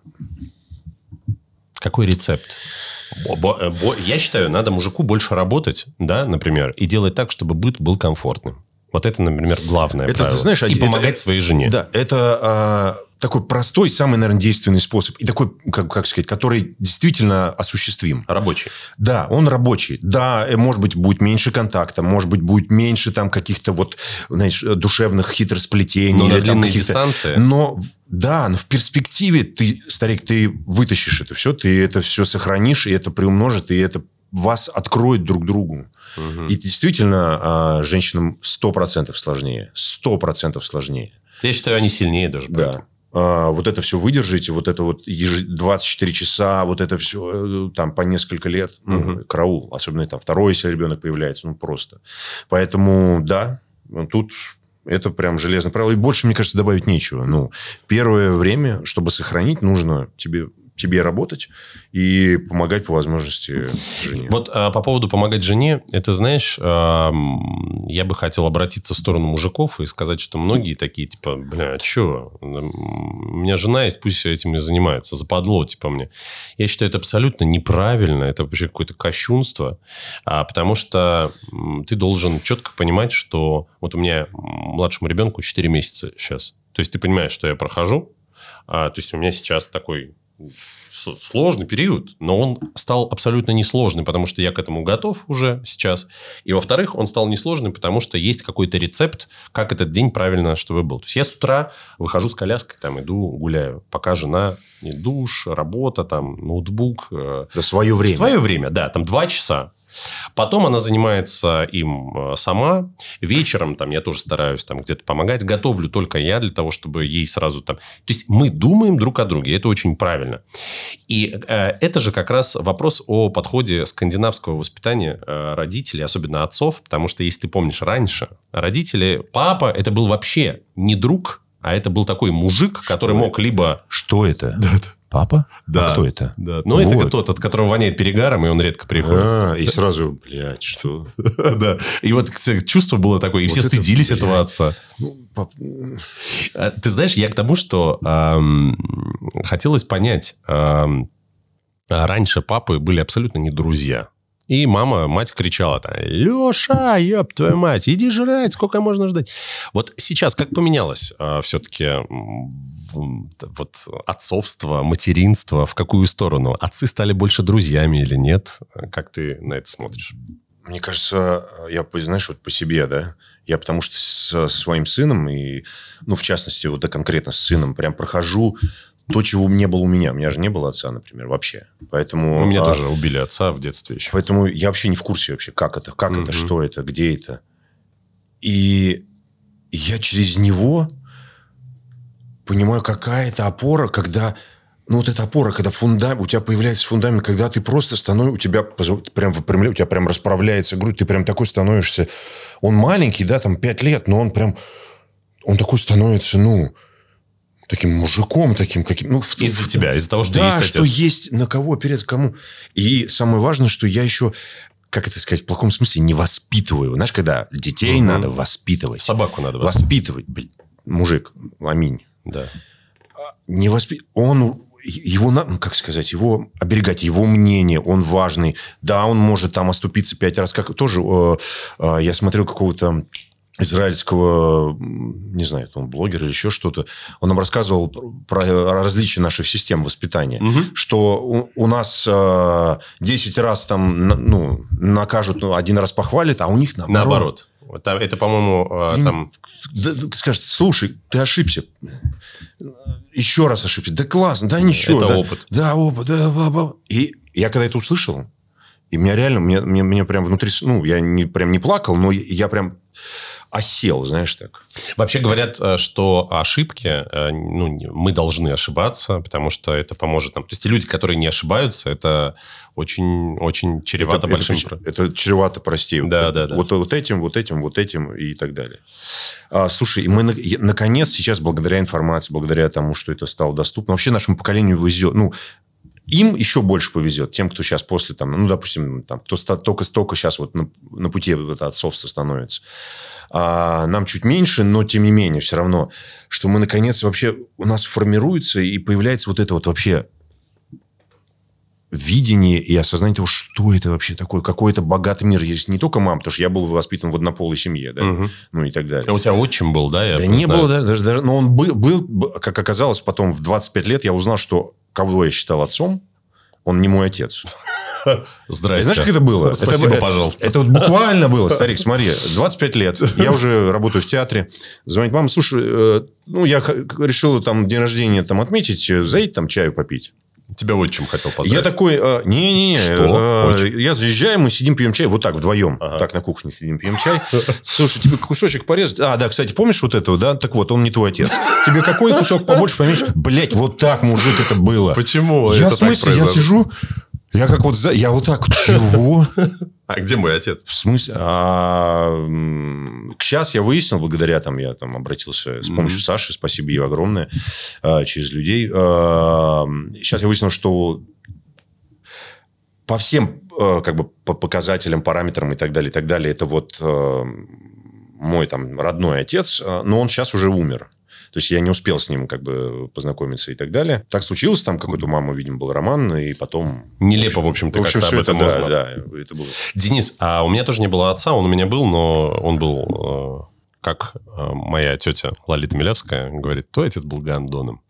Какой рецепт? Бо- э, бо- Я считаю, надо мужику больше работать, да, например, и делать так, чтобы быт был комфортным. Вот это, например, главное Это, правило. ты знаешь, и это- помогать своей жене. Да, это а, такой простой, самый, наверное, действенный способ. И такой, как, как сказать, который действительно осуществим. Рабочий. Да, он рабочий. Да, э, может быть, будет меньше контакта, может быть, будет меньше там каких-то вот, знаешь, э, душевных хитросплетений. Но на или там длинной дистанции. Но, да, но в перспективе ты, старик, ты вытащишь это все, ты это все сохранишь, и это приумножит, и это вас откроет друг другу. И действительно, а, женщинам 100% сложнее. 100% сложнее. Я считаю, они сильнее даже. Да. А, вот это все выдержите, вот это вот еж- 24 часа, вот это все там по несколько лет, ну, Мгм. караул. Особенно там второй, если ребенок появляется, ну, просто. Поэтому, да, ну, тут это прям железное правило. И больше, мне кажется, добавить нечего. Ну, первое время, чтобы сохранить, нужно тебе тебе работать и помогать по возможности жене. Вот а, по поводу помогать жене, это, знаешь, ам, я бы хотел обратиться в сторону мужиков и сказать, что многие такие, типа, бля, а что? У меня жена есть, пусть этим и занимается. Западло, типа, мне. Я считаю, это абсолютно неправильно. Это вообще какое-то кощунство. А, потому что ты должен четко понимать, что... Вот у меня младшему ребенку 4 месяца сейчас. То есть ты понимаешь, что я прохожу. А, то есть у меня сейчас такой сложный период, но он стал абсолютно несложный, потому что я к этому готов уже сейчас. И, во-вторых, он стал несложный, потому что есть какой-то рецепт, как этот день правильно, чтобы был. То есть я с утра выхожу с коляской, там иду, гуляю, пока жена, и душ, работа, там, ноутбук. э, За свое время. Свое время, да, там два часа. Потом она занимается им э, сама. Вечером там я тоже стараюсь там где-то помогать. Готовлю только я для того, чтобы ей сразу там... То есть мы думаем друг о друге. Это очень правильно. И э, это же как раз вопрос о подходе скандинавского воспитания э, родителей, особенно отцов. Потому что, если ты помнишь, раньше родители... Папа это был вообще не друг, а это был такой мужик, который мог либо... Что это? Папа? Да. А кто это? Да, это Вот. тот, от которого воняет перегаром, и он редко приходит. А, и сразу, блядь, что? Да. И вот чувство было такое, и все это, стыдились этого отца. Ну, А, Ты знаешь, я к тому, что хотелось понять, а раньше папы были абсолютно не друзья. И мама, мать кричала там, Леша, ёб твою мать, иди жрать, сколько можно ждать. Вот сейчас как поменялось все-таки вот отцовство, материнство, в какую сторону? Отцы стали больше друзьями или нет? Как ты на это смотришь? Мне кажется, я, по- знаешь, вот по себе, да, я потому что со своим сыном и, ну, в частности, вот да, конкретно с сыном прям прохожу то, чего не было у меня. У меня же не было отца, например, вообще. Поэтому... У меня а, тоже убили отца в детстве еще. Поэтому я вообще не в курсе вообще, как это, как Мгм. это, что это, где это. И я через него понимаю, какая это опора, когда... Ну, вот эта опора, когда фундамент, у тебя появляется фундамент, когда ты просто становишься, у тебя прям выпрямляется, у тебя прям расправляется грудь, ты прям такой становишься. Он маленький, да, там, пять лет, но он прям, он такой становится, ну, таким мужиком, таким каким... Ну, из-за тебя, из-за того, что да, есть отец. что есть на кого опереться, кому. И самое важное, что я еще как это сказать, в плохом смысле, не воспитываю. Знаешь, когда детей угу. надо воспитывать. Собаку надо воспитывать. Воспитывать. Блин, мужик, аминь. Да. Не воспи... Он его, ну, как сказать, его оберегать, его мнение, он важный. Да, он может там оступиться пять раз. Как тоже э, э, я смотрел какого-то израильского, не знаю, он блогер или еще что-то, он нам рассказывал про различия наших систем воспитания, угу. что у, у нас э, 10 раз там, ну, накажут, ну, один раз похвалят, а у них наоборот. Наоборот. Это, это по-моему, э, там... Скажет, слушай, ты ошибся. Еще раз ошибся. Да классно, да ничего. Это да, опыт. Да, опыт. Да, и я когда это услышал, и меня реально, мне, мне, мне прям внутри, ну, я не, прям не плакал, но я прям осел, знаешь так. Вообще говорят, э, что ошибки, э, ну, мы должны ошибаться, потому что это поможет нам. То есть, люди, которые не ошибаются, это очень, очень чревато это, большим... Это, это чревато, прости. Да, да, да. Вот, вот этим, вот этим, вот этим и так далее. А, слушай, мы наконец сейчас, благодаря информации, благодаря тому, что это стало доступно, вообще нашему поколению везет. Ну, им еще больше повезет, тем, кто сейчас после, там, ну, допустим, там, кто только-только сейчас вот на, на пути это отцовства становится а нам чуть меньше, но тем не менее все равно, что мы наконец вообще у нас формируется и появляется вот это вот вообще видение и осознание того, что это вообще такое, какой это богатый мир. Есть не только мам, потому что я был воспитан в однополой семье, да, угу. ну и так далее. А у тебя отчим был, да? Я да не знаю. было, да, даже, даже, но он был, был, как оказалось, потом в 25 лет я узнал, что кого я считал отцом, он не мой отец. Здрасте. Знаешь, как это было? Спасибо, это, пожалуйста. Это вот буквально было, старик, смотри, 25 лет, я уже работаю в театре, звонит мама, слушай, э, ну, я решил там день рождения там отметить, э, заедь там чаю попить. Тебя отчим хотел поздравить. Я такой, а, не-не-не. Что? А, я заезжаю, мы сидим, пьем чай. Вот так, вдвоем. Ага. Так, на кухне сидим, пьем чай. Слушай, тебе кусочек порезать? А, да, кстати, помнишь вот этого, да? Так вот, он не твой отец. Тебе какой кусок побольше, поменьше? Блять, вот так, мужик, это было. Почему Я в смысле, я сижу, я как вот... Я вот так, чего? А где мой отец? В смысле? А, сейчас я выяснил, благодаря там, я там обратился с помощью. Саши, спасибо ей огромное, а, через людей. А, сейчас я выяснил, что по всем как бы по показателям, параметрам и так далее, и так далее, это вот мой там родной отец, но он сейчас уже умер. То есть я не успел с ним как бы познакомиться и так далее. Так случилось, там какой-то у мамы, видимо, был роман, и потом... Нелепо, в общем, ты в общем, как-то об этом это, узнал. Да, да, это было. Денис, а у меня тоже не было отца, он у меня был, но он был э, как э, моя тетя Лолита Милявская говорит, твой отец был гандоном.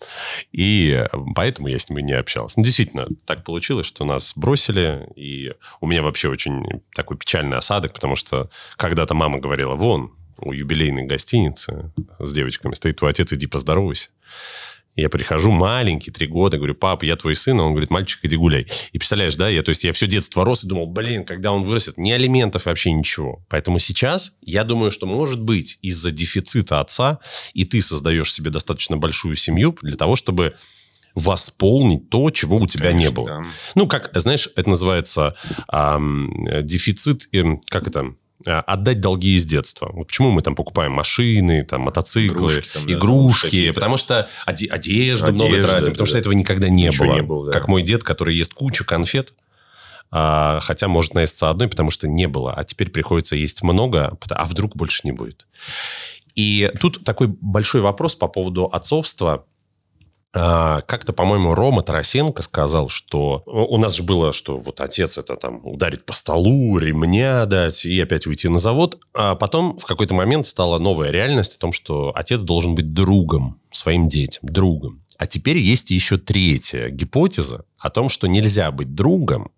И поэтому я с ним и не общался. Ну, действительно, так получилось, что нас бросили, и у меня вообще очень такой печальный осадок, потому что когда-то мама говорила, вон, у юбилейной гостиницы с девочками стоит твой отец, иди поздоровайся. Я прихожу маленький, три года, говорю, пап, я твой сын, а он говорит, мальчик, иди гуляй. И представляешь, да, я, то есть я все детство рос и думал, блин, когда он вырастет, ни алиментов, вообще ничего. Поэтому сейчас я думаю, что может быть из-за дефицита отца, и ты создаешь себе достаточно большую семью для того, чтобы восполнить то, чего у тебя Конечно, не было. Да. Ну, как, знаешь, это называется эм, дефицит, эм, как это, отдать долги из детства. Вот почему мы там покупаем машины, там, мотоциклы, игрушки, там, игрушки да, потому что оде- одежду много тратим, да, потому да. что этого никогда не Ничего было. Не было да. Как мой дед, который ест кучу конфет, а, хотя может наесться одной, потому что не было, а теперь приходится есть много, а вдруг больше не будет. И тут такой большой вопрос по поводу отцовства. А, как-то, по-моему, Рома Тарасенко сказал, что у нас же было, что вот отец это там ударить по столу, ремня дать и опять уйти на завод. А потом в какой-то момент стала новая реальность о том, что отец должен быть другом своим детям, другом. А теперь есть еще третья гипотеза о том, что нельзя быть другом,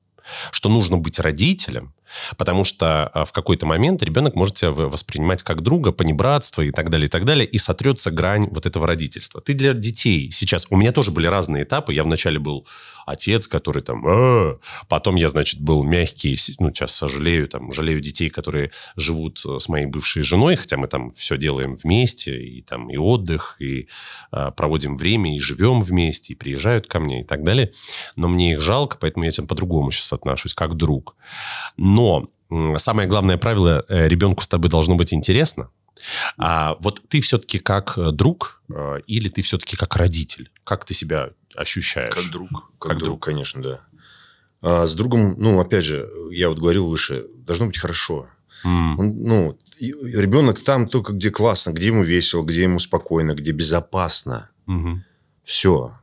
что нужно быть родителем, Потому что а, в какой-то момент ребенок может тебя воспринимать как друга, понебратство и так далее, и так далее, и сотрется грань вот этого родительства. Ты для детей сейчас... У меня тоже были разные этапы. Я вначале был отец, который там... «А». Потом я, значит, был мягкий, ну, сейчас сожалею, там, жалею детей, которые живут э, с моей бывшей женой, хотя мы там все делаем вместе, и там и отдых, и а, проводим время, и живем вместе, и приезжают ко мне, и так далее. Но мне их жалко, поэтому я этим по-другому сейчас отношусь, как друг. Но м, самое главное правило, э, ребенку с тобой должно быть интересно. А вот ты все-таки как э, друг э, или ты все-таки как родитель? Как ты себя ощущаешь? Как друг. Как, Как друг, друг. конечно, да. А с другом, ну, опять же, я вот говорил выше, должно быть хорошо. М, Он, ну, ребенок там только где классно, где ему весело, где ему спокойно, где безопасно. мгм. Все.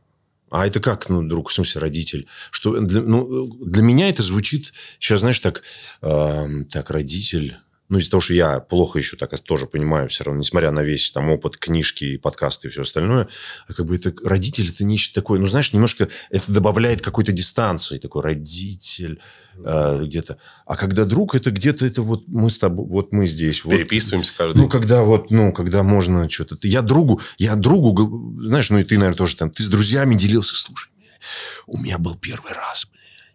А это как, ну, друг, в смысле, родитель? Что для, ну, для меня это звучит сейчас, знаешь, так, эм, так, родитель. Ну, из-за того, что я плохо еще так тоже понимаю все равно, несмотря на весь там опыт, книжки, подкасты и все остальное, а как бы это родитель, это нечто такое, ну, знаешь, немножко это добавляет какой-то дистанции, такой родитель э, где-то. А когда друг, это где-то, это вот мы с тобой, вот мы здесь. вот. Переписываемся каждый Ну, день. когда вот, ну, когда можно что-то... Я другу, я другу, знаешь, ну, и ты, наверное, тоже там, ты с друзьями делился, слушай, у меня был первый раз,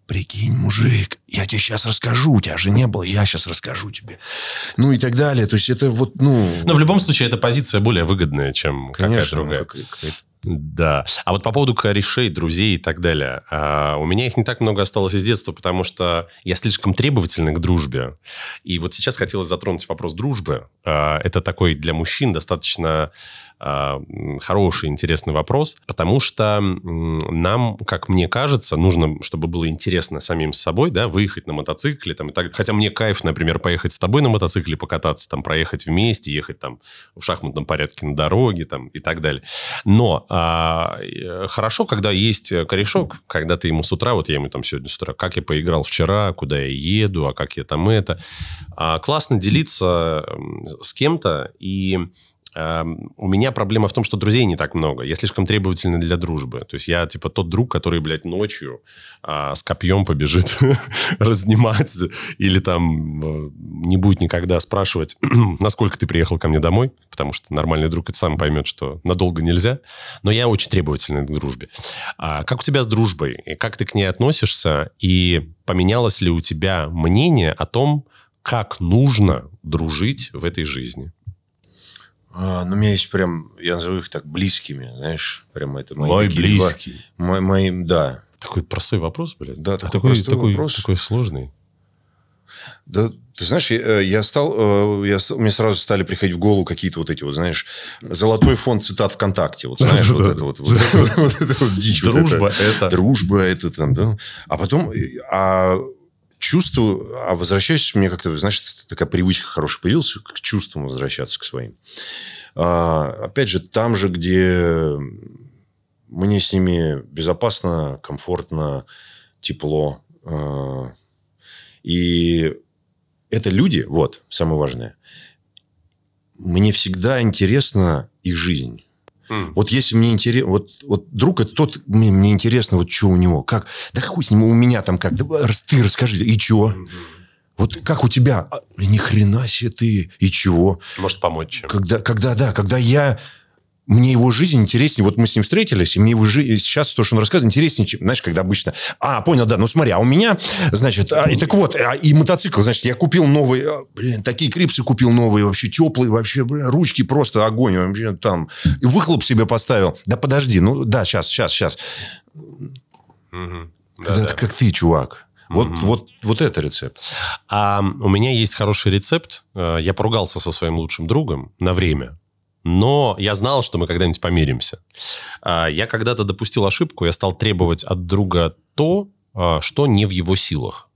прикинь, мужик, я тебе сейчас расскажу, у тебя же не было, я сейчас расскажу тебе. Ну, и так далее. То есть, это вот, ну... Но в любом случае, эта позиция более выгодная, чем какая-то ну, другая. как- какая-то- Да. А вот по поводу корешей, друзей и так далее. а, у меня их не так много осталось из детства, потому что я слишком требовательный к дружбе. И вот сейчас хотелось затронуть вопрос дружбы. А, это такой для мужчин достаточно хороший, интересный вопрос, потому что нам, как мне кажется, нужно, чтобы было интересно самим с собой, да, выехать на мотоцикле, там, и так. Хотя мне кайф, например, поехать с тобой на мотоцикле, покататься, там, проехать вместе, ехать там в шахматном порядке на дороге, там, и так далее. Но а, э, хорошо, когда есть корешок, когда ты ему с утра, вот я ему там сегодня с утра, как я поиграл вчера, куда я еду, а как я там это. А, классно делиться с кем-то, и у меня проблема в том, что друзей не так много. Я слишком требовательный для дружбы. То есть я, типа, тот друг, который, блядь, ночью а, с копьем побежит разнимать или там э, не будет никогда спрашивать, насколько ты приехал ко мне домой, потому что нормальный друг это сам поймет, что надолго нельзя. Но я очень требовательный к дружбе. А как у тебя с дружбой? И как ты к ней относишься? И поменялось ли у тебя мнение о том, как нужно дружить в этой жизни? А, ну, у меня есть прям, я назову их так, близкими, знаешь, прям это мои Мой такие два- близкий. мои, мои- да. Такой простой вопрос, блядь. Да, А такой такой, простой такой, вопрос. такой сложный. Да, ты знаешь, я, я стал, э, я, мне сразу стали приходить в голову какие-то вот эти вот, знаешь, золотой фонд цитат ВКонтакте. Вот знаешь, вот это вот, вот это вот- дичь. Дружба это. Дружба это там, да. А потом, э, а чувствую, а возвращаюсь, мне как-то, знаешь, такая привычка хорошая появилась, к чувствам возвращаться к своим. А, опять же, там же, где мне с ними безопасно, комфортно, тепло. А, И это люди, вот, самое важное. Мне всегда интересна их жизнь. М. Вот если мне интересно, вот, вот друг это тот, мне, мне интересно, вот что у него, как, да хуй с ним, у меня там как, да, рас- ты расскажи, и чего? Вот как у тебя? А, ни хрена себе ты, и чего? Может помочь чем. Когда, когда, да, когда я... Мне его жизнь интереснее. Вот мы с ним встретились, и мне его жизнь... Сейчас то, что он рассказывает, интереснее, чем... Знаешь, когда обычно... А, понял, да. Ну, смотри, а у меня, значит... А, и так вот, а, и мотоцикл, значит, я купил новый... а, блин, такие крипсы купил новые, вообще теплые, вообще, блин, ручки просто огонь. Вообще там... И выхлоп себе поставил. Да подожди, ну, да, сейчас, сейчас, сейчас. Когда Да-да. ты как ты, чувак. Вот, вот, вот это рецепт. А у меня есть хороший рецепт. Э, Я поругался со своим лучшим другом на время. Но я знал, что мы когда-нибудь помиримся. А, Я когда-то допустил ошибку, я стал требовать от друга то, а, что не в его силах.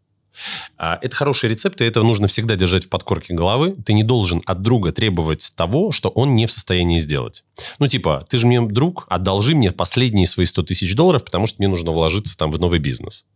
А, Это хороший рецепт, и это нужно всегда держать в подкорке головы. Ты не должен от друга требовать того, что он не в состоянии сделать. Ну, типа, ты же мне друг, одолжи мне последние свои 100 тысяч долларов, потому что мне нужно вложиться там в новый бизнес.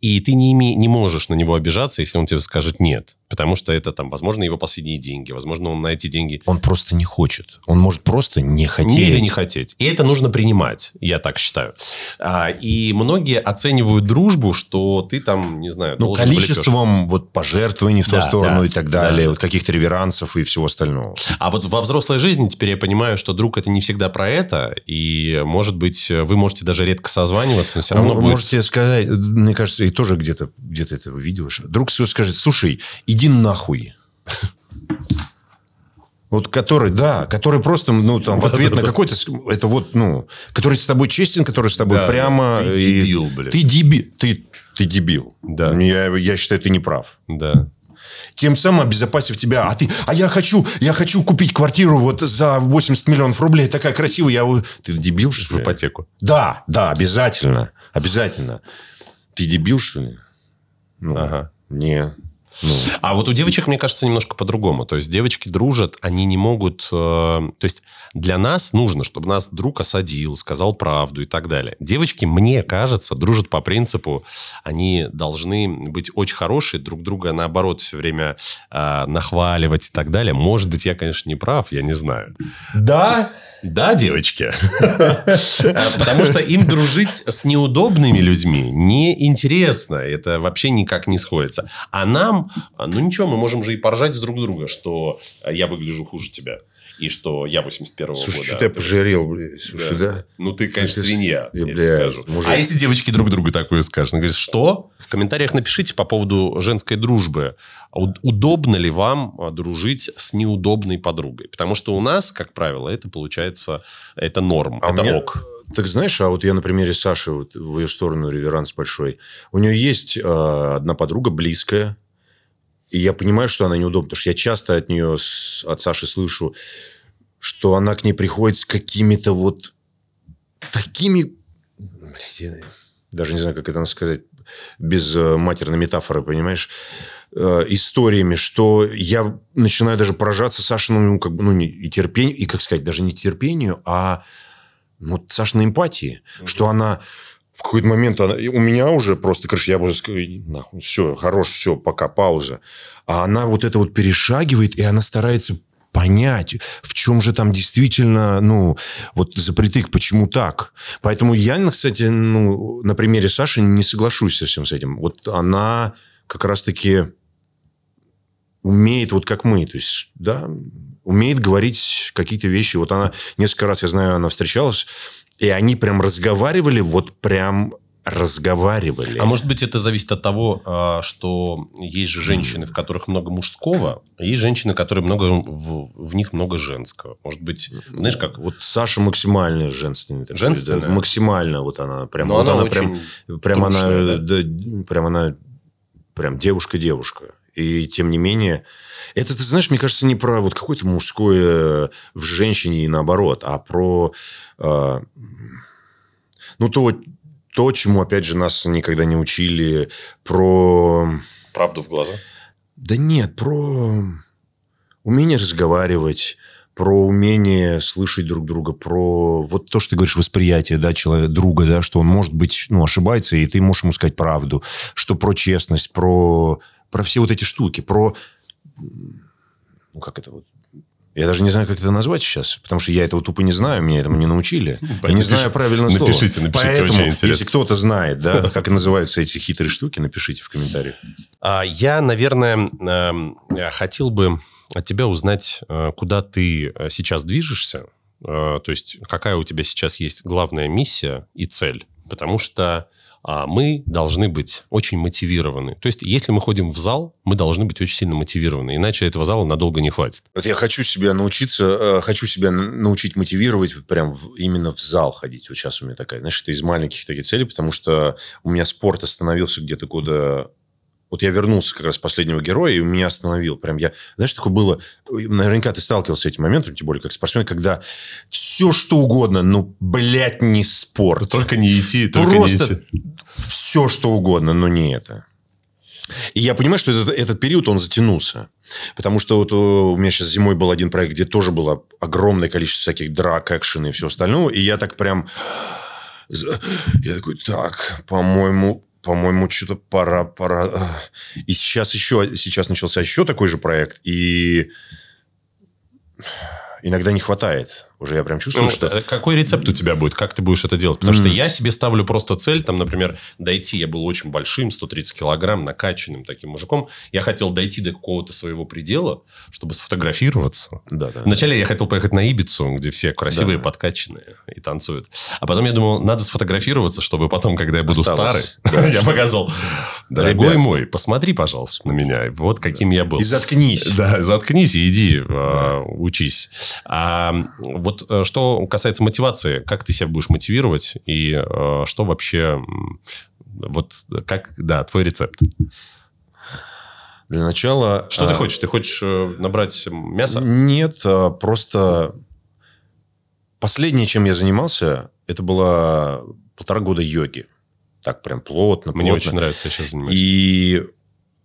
И ты не, име- не можешь на него обижаться, если он тебе скажет нет. Потому что это там, возможно, его последние деньги, возможно, он на эти деньги Он просто не хочет. Он может просто не хотеть. не или не хотеть. И это нужно принимать, я так считаю. А, и многие оценивают дружбу, что ты там, не знаю, Ну, количеством вот пожертвований в ту Да, сторону да, и так далее, да. вот каких-то реверансов и всего остального. А вот во взрослой жизни теперь я понимаю, что друг это не всегда про это, и, может быть, вы можете даже редко созваниваться, но все равно Вы будет- можете сказать, мне кажется, и тоже где-то где это видел, что друг свой скажет, слушай, иди нахуй. Вот который, да, который просто, ну, там, в ответ на какой-то, это вот, ну, который с тобой честен, который с тобой Да, прямо... ты и- дебил, блин. Ты дебил, ты, ты дебил. Да. Я, я считаю, ты не прав. Да. Тем самым обезопасив тебя. А ты, а я хочу, я хочу купить квартиру вот за 80 миллионов рублей. Такая красивая. Я, ты дебил, что В ли? ипотеку. Да, да, обязательно. Обязательно. Ты дебил, что ли? Ну, Ага. Не. Ну, А вот у девочек, мне кажется, немножко по-другому. То есть девочки дружат, они не могут... э, то есть для нас нужно, чтобы нас друг осадил, сказал правду и так далее. Девочки, мне кажется, дружат по принципу, они должны быть очень хорошие, друг друга, наоборот, все время э, нахваливать и так далее. Может быть, я, конечно, не прав, я не знаю. да? Да, девочки. Потому что им дружить с неудобными людьми неинтересно. Это вообще никак не сходится. А нам, ну ничего, мы можем же и поржать с друг друга, что я выгляжу хуже тебя. И что я 81-го Слушай, года. что-то я пожирел, блядь. Слушай, да? Ну, ты, конечно, свинья, Я, я тебе бля, скажу. мужик. А если девочки друг другу такое скажут? Она говорит, что? В комментариях напишите по поводу женской дружбы. А Удобно ли вам а, дружить с неудобной подругой? Потому что у нас, как правило, это получается, это норм, А это меня- ок. Так знаешь, а вот я на примере Саши, вот в ее сторону реверанс большой. У нее есть э, одна подруга близкая, и я понимаю, что она неудобна, потому что я часто от нее, от Саши слышу, что она к ней приходит с какими-то вот такими... Блядь, я даже не знаю, как это сказать без э, матерной метафоры, понимаешь? Э, историями, что я начинаю даже поражаться Сашиному, ну, как бы, ну, не- и терпению, и, как сказать, даже не терпению, а ну, Сашиной эмпатии, что она в какой-то момент она, у меня уже просто, короче, я уже нахуй, все, хорош, все, пока, пауза. А она вот это вот перешагивает, и она старается понять, в чем же там действительно, ну, вот запретык, почему так. Поэтому я, кстати, ну, на примере Саши не соглашусь совсем с этим. Вот она как раз-таки умеет вот как мы, то есть, да, умеет говорить какие-то вещи. Вот она несколько раз, я знаю, она встречалась, и они прям разговаривали, вот прям разговаривали. А может быть, это зависит от того, а, что есть же женщины, в которых много мужского, а есть женщины, которые много в, в них много женского. Может быть, знаешь как? Вот Саша максимально женственный. такой, Женственная? да, максимально вот она прям. Но вот она прям, очень прям она, трушная, да, прям она, прям девушка-девушка. И тем не менее, это, ты знаешь, мне кажется, не про вот какое-то мужское в женщине и наоборот, а про, э, ну, то, то, чему, опять же, нас никогда не учили, про... Правду в глаза. Да нет, про умение разговаривать, про умение слышать друг друга, про вот то, что ты говоришь, восприятие, да, человека, друга, да, что он может быть, ну, ошибается, и ты можешь ему сказать правду, что про честность, про, про все вот эти штуки, про, ну, как это вот, я даже не знаю, как это назвать сейчас, потому что я этого тупо не знаю, меня этому не научили. Я не знаю правильное слово. напишите, напишите, Поэтому, очень интересно. если кто-то знает, да, как называются эти хитрые штуки, напишите в комментариях. А Я, наверное, эм, э, хотел бы от тебя узнать, э, куда ты э, сейчас движешься. Э, То есть, какая у тебя сейчас есть главная миссия и цель. Потому что мы должны быть очень мотивированы. То есть, если мы ходим в зал, мы должны быть очень сильно мотивированы. Иначе этого зала надолго не хватит. Вот я хочу себя научиться, э, хочу себя научить мотивировать прям в- именно в зал ходить. Вот сейчас у меня такая, знаешь, это из маленьких таких целей, потому что у меня спорт остановился где-то года... Вот я вернулся как раз с последнего героя, и меня остановил. Прям я... Знаешь, такое было... Наверняка ты сталкивался с этим моментом, тем более как спортсмен, когда все что угодно, ну, блядь, не спорт. Только не идти, Просто все что угодно, но не это. И я понимаю, что этот, этот период, он затянулся. Потому что вот э, у меня сейчас зимой был один проект, где тоже было огромное количество всяких драк, экшена и все остальное. И я так прям... Я такой, так, по-моему, по-моему, что-то пора, пора. И сейчас еще, сейчас начался еще такой же проект, и иногда не хватает. Уже я прям чувствую, Ну, что... э, Какой рецепт у тебя будет? Как ты будешь это делать? Потому что Мгм. я себе ставлю просто цель, там, например, дойти. Я был очень большим, 130 килограмм, накачанным таким мужиком. Я хотел дойти до какого-то своего предела, чтобы сфотографироваться. Да, да. Вначале я хотел поехать на Ибицу, где все красивые, Да. подкачанные и танцуют. А потом я думал, надо сфотографироваться, чтобы потом, когда я буду Осталось. старый, я показал, дорогой мой, посмотри, пожалуйста, на меня. Вот каким я был. И заткнись. Да, заткнись и иди э, учись. А вот э, что касается мотивации, как ты себя будешь мотивировать и э, что вообще вот как да твой рецепт? Для начала... Что ты а, хочешь? Ты хочешь э, набрать мясо? Нет, а, просто последнее, чем я занимался, это было полтора года йоги. Так прям плотно, Мне плотно. очень нравится, я сейчас занимаюсь. И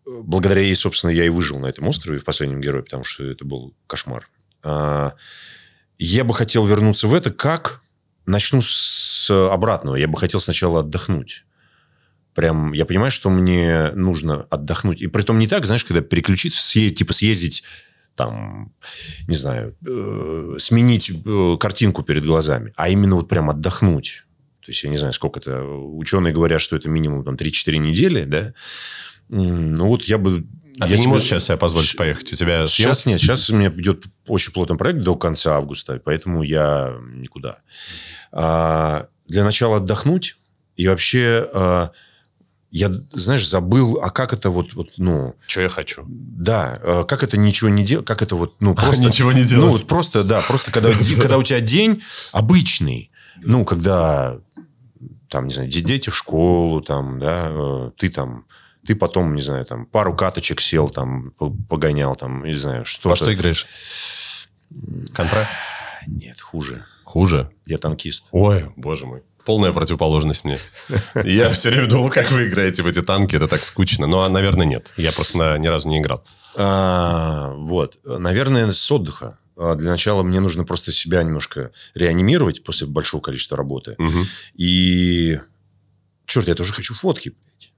благодаря ей, собственно, я и выжил на этом острове в последнем герое, потому что это был кошмар. Я бы хотел вернуться в это. Как? Начну с обратного. Я бы хотел сначала отдохнуть. Прям, я понимаю, что мне нужно отдохнуть. И при том не так, знаешь, когда переключиться, съездить, типа съездить там, не знаю, э, сменить э, картинку перед глазами, а именно вот прям отдохнуть. То есть, я не знаю, сколько это... Ученые говорят, что это минимум там 3-4 недели, да? Ну, вот я бы... А я ты не можешь сейчас себе позволить поехать? У тебя съемки? Сейчас нет, сейчас у меня идет очень плотный проект до конца августа, поэтому я никуда. А, для начала отдохнуть и вообще а, я, знаешь, забыл, а как это вот, вот ну, Что я хочу? да, а, как это ничего не делать, как это вот, ну, просто... ничего не делать. Ну, вот просто, да, просто когда, когда у тебя день обычный, ну, когда, там, не знаю, де- дети в школу, там, да, э, ты там, ты потом, не знаю, там, пару каточек сел, там, по- погонял, там, не знаю, что-то. Во что играешь? Контра? Нет, хуже. Хуже? Я танкист. Ой, боже мой. Полная противоположность мне. Я все время думал, как вы играете в эти танки, это так скучно. Но, наверное, нет. Я просто ни разу не играл. А, вот. Наверное, с отдыха. А, Для начала мне нужно просто себя немножко реанимировать после большого количества работы. И... Черт, я тоже хочу фотки. блядь.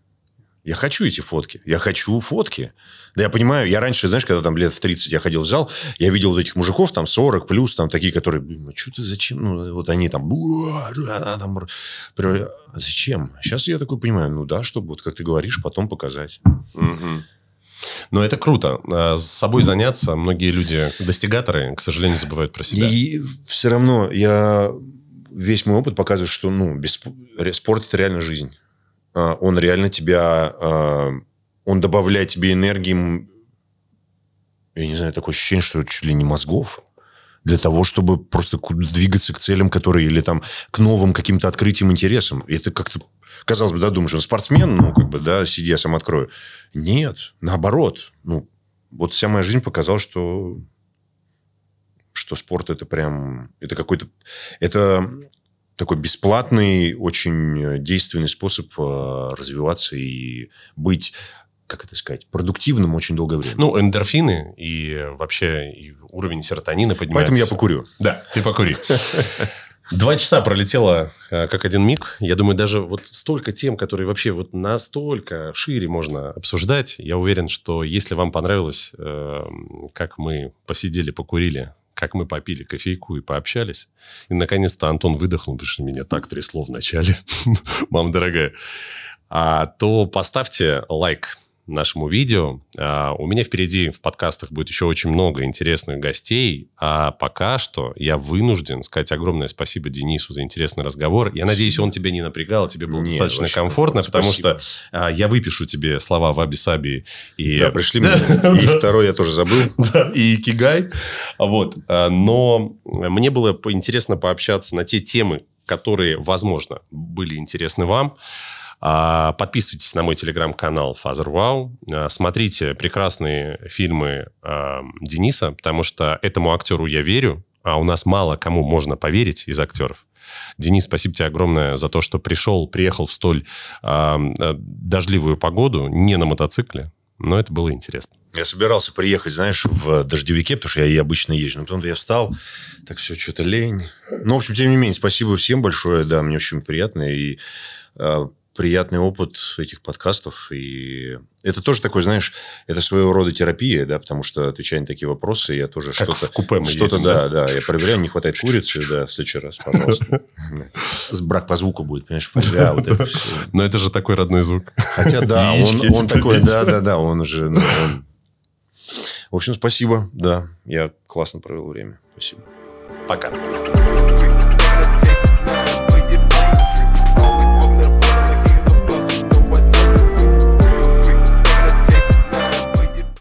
Я хочу эти фотки. Я хочу фотки. Да я понимаю, я раньше, знаешь, когда там лет в 30 я ходил в зал, я видел вот этих мужиков, там 40 плюс, там такие, которые, блин, ну что ты, зачем? Ну, вот они там, «Буа, да, там, а зачем? Сейчас я такой понимаю, ну да, чтобы, вот как ты говоришь, потом показать. Мгм. Но это круто. А, С собой заняться. Многие люди, достигаторы, к сожалению, забывают про себя. И все равно я весь мой опыт показывает, что ну, без, спорт это реально жизнь. А, Он реально тебя, а, он добавляет тебе энергии, я не знаю, такое ощущение, что чуть ли не мозгов, для того, чтобы просто двигаться к целям, которые, или там к новым каким-то открытиям, интересам. И это как-то, казалось бы, да, думаешь, он спортсмен, ну, как бы, да, сиди, я сам открою. Нет, наоборот. Ну, вот вся моя жизнь показала, что что спорт это прям... Это какой-то... Это такой бесплатный, очень действенный способ э, развиваться и быть, как это сказать, продуктивным очень долгое время. Ну, эндорфины и вообще и уровень серотонина поднимается. Поэтому я покурю. Да, ты покури. Два часа пролетело э, как один миг. Я думаю, даже вот столько тем, которые вообще вот настолько шире можно обсуждать. Я уверен, что если вам понравилось, э, как мы посидели, покурили, как мы попили кофейку и пообщались, и наконец-то Антон выдохнул, потому что меня так трясло в начале, мама дорогая, а, то поставьте лайк нашему видео. А, У меня впереди в подкастах будет еще очень много интересных гостей. А пока что я вынужден сказать огромное спасибо Денису за интересный разговор. Я надеюсь, он тебя не напрягал, тебе было Нет, достаточно комфортно, потому спасибо. что а, я выпишу тебе слова ваби-саби и... Да, пришли мне. И второй я тоже забыл. И Икигай. Вот. А, Но мне было интересно пообщаться на те темы, которые, возможно, были интересны вам. А, Подписывайтесь на мой телеграм-канал Father Wow. А, Смотрите прекрасные фильмы а, Дениса, потому что этому актеру я верю, а у нас мало кому можно поверить из актеров. Денис, спасибо тебе огромное за то, что пришел, приехал в столь а, дождливую погоду, не на мотоцикле, но это было интересно. Я собирался приехать, знаешь, в дождевике, потому что я и обычно езжу. Но потом я встал, так все, что-то лень. Ну, в общем, тем не менее, спасибо всем большое. Да, мне очень приятно. И э, приятный опыт этих подкастов. И это тоже такой, знаешь, это своего рода терапия, да, потому что, отвечая на такие вопросы, я тоже Как что-то... в купе мы Что-то, едем, да, да, я проверяю, не хватает курицы, да, в следующий раз, пожалуйста. С брак по звуку будет, понимаешь, фольга, вот это все. Но это же такой родной звук. Хотя, да, он, такой, побить. да, да, да, он уже... ну, В общем, спасибо, да, я классно провел время. Спасибо. Пока.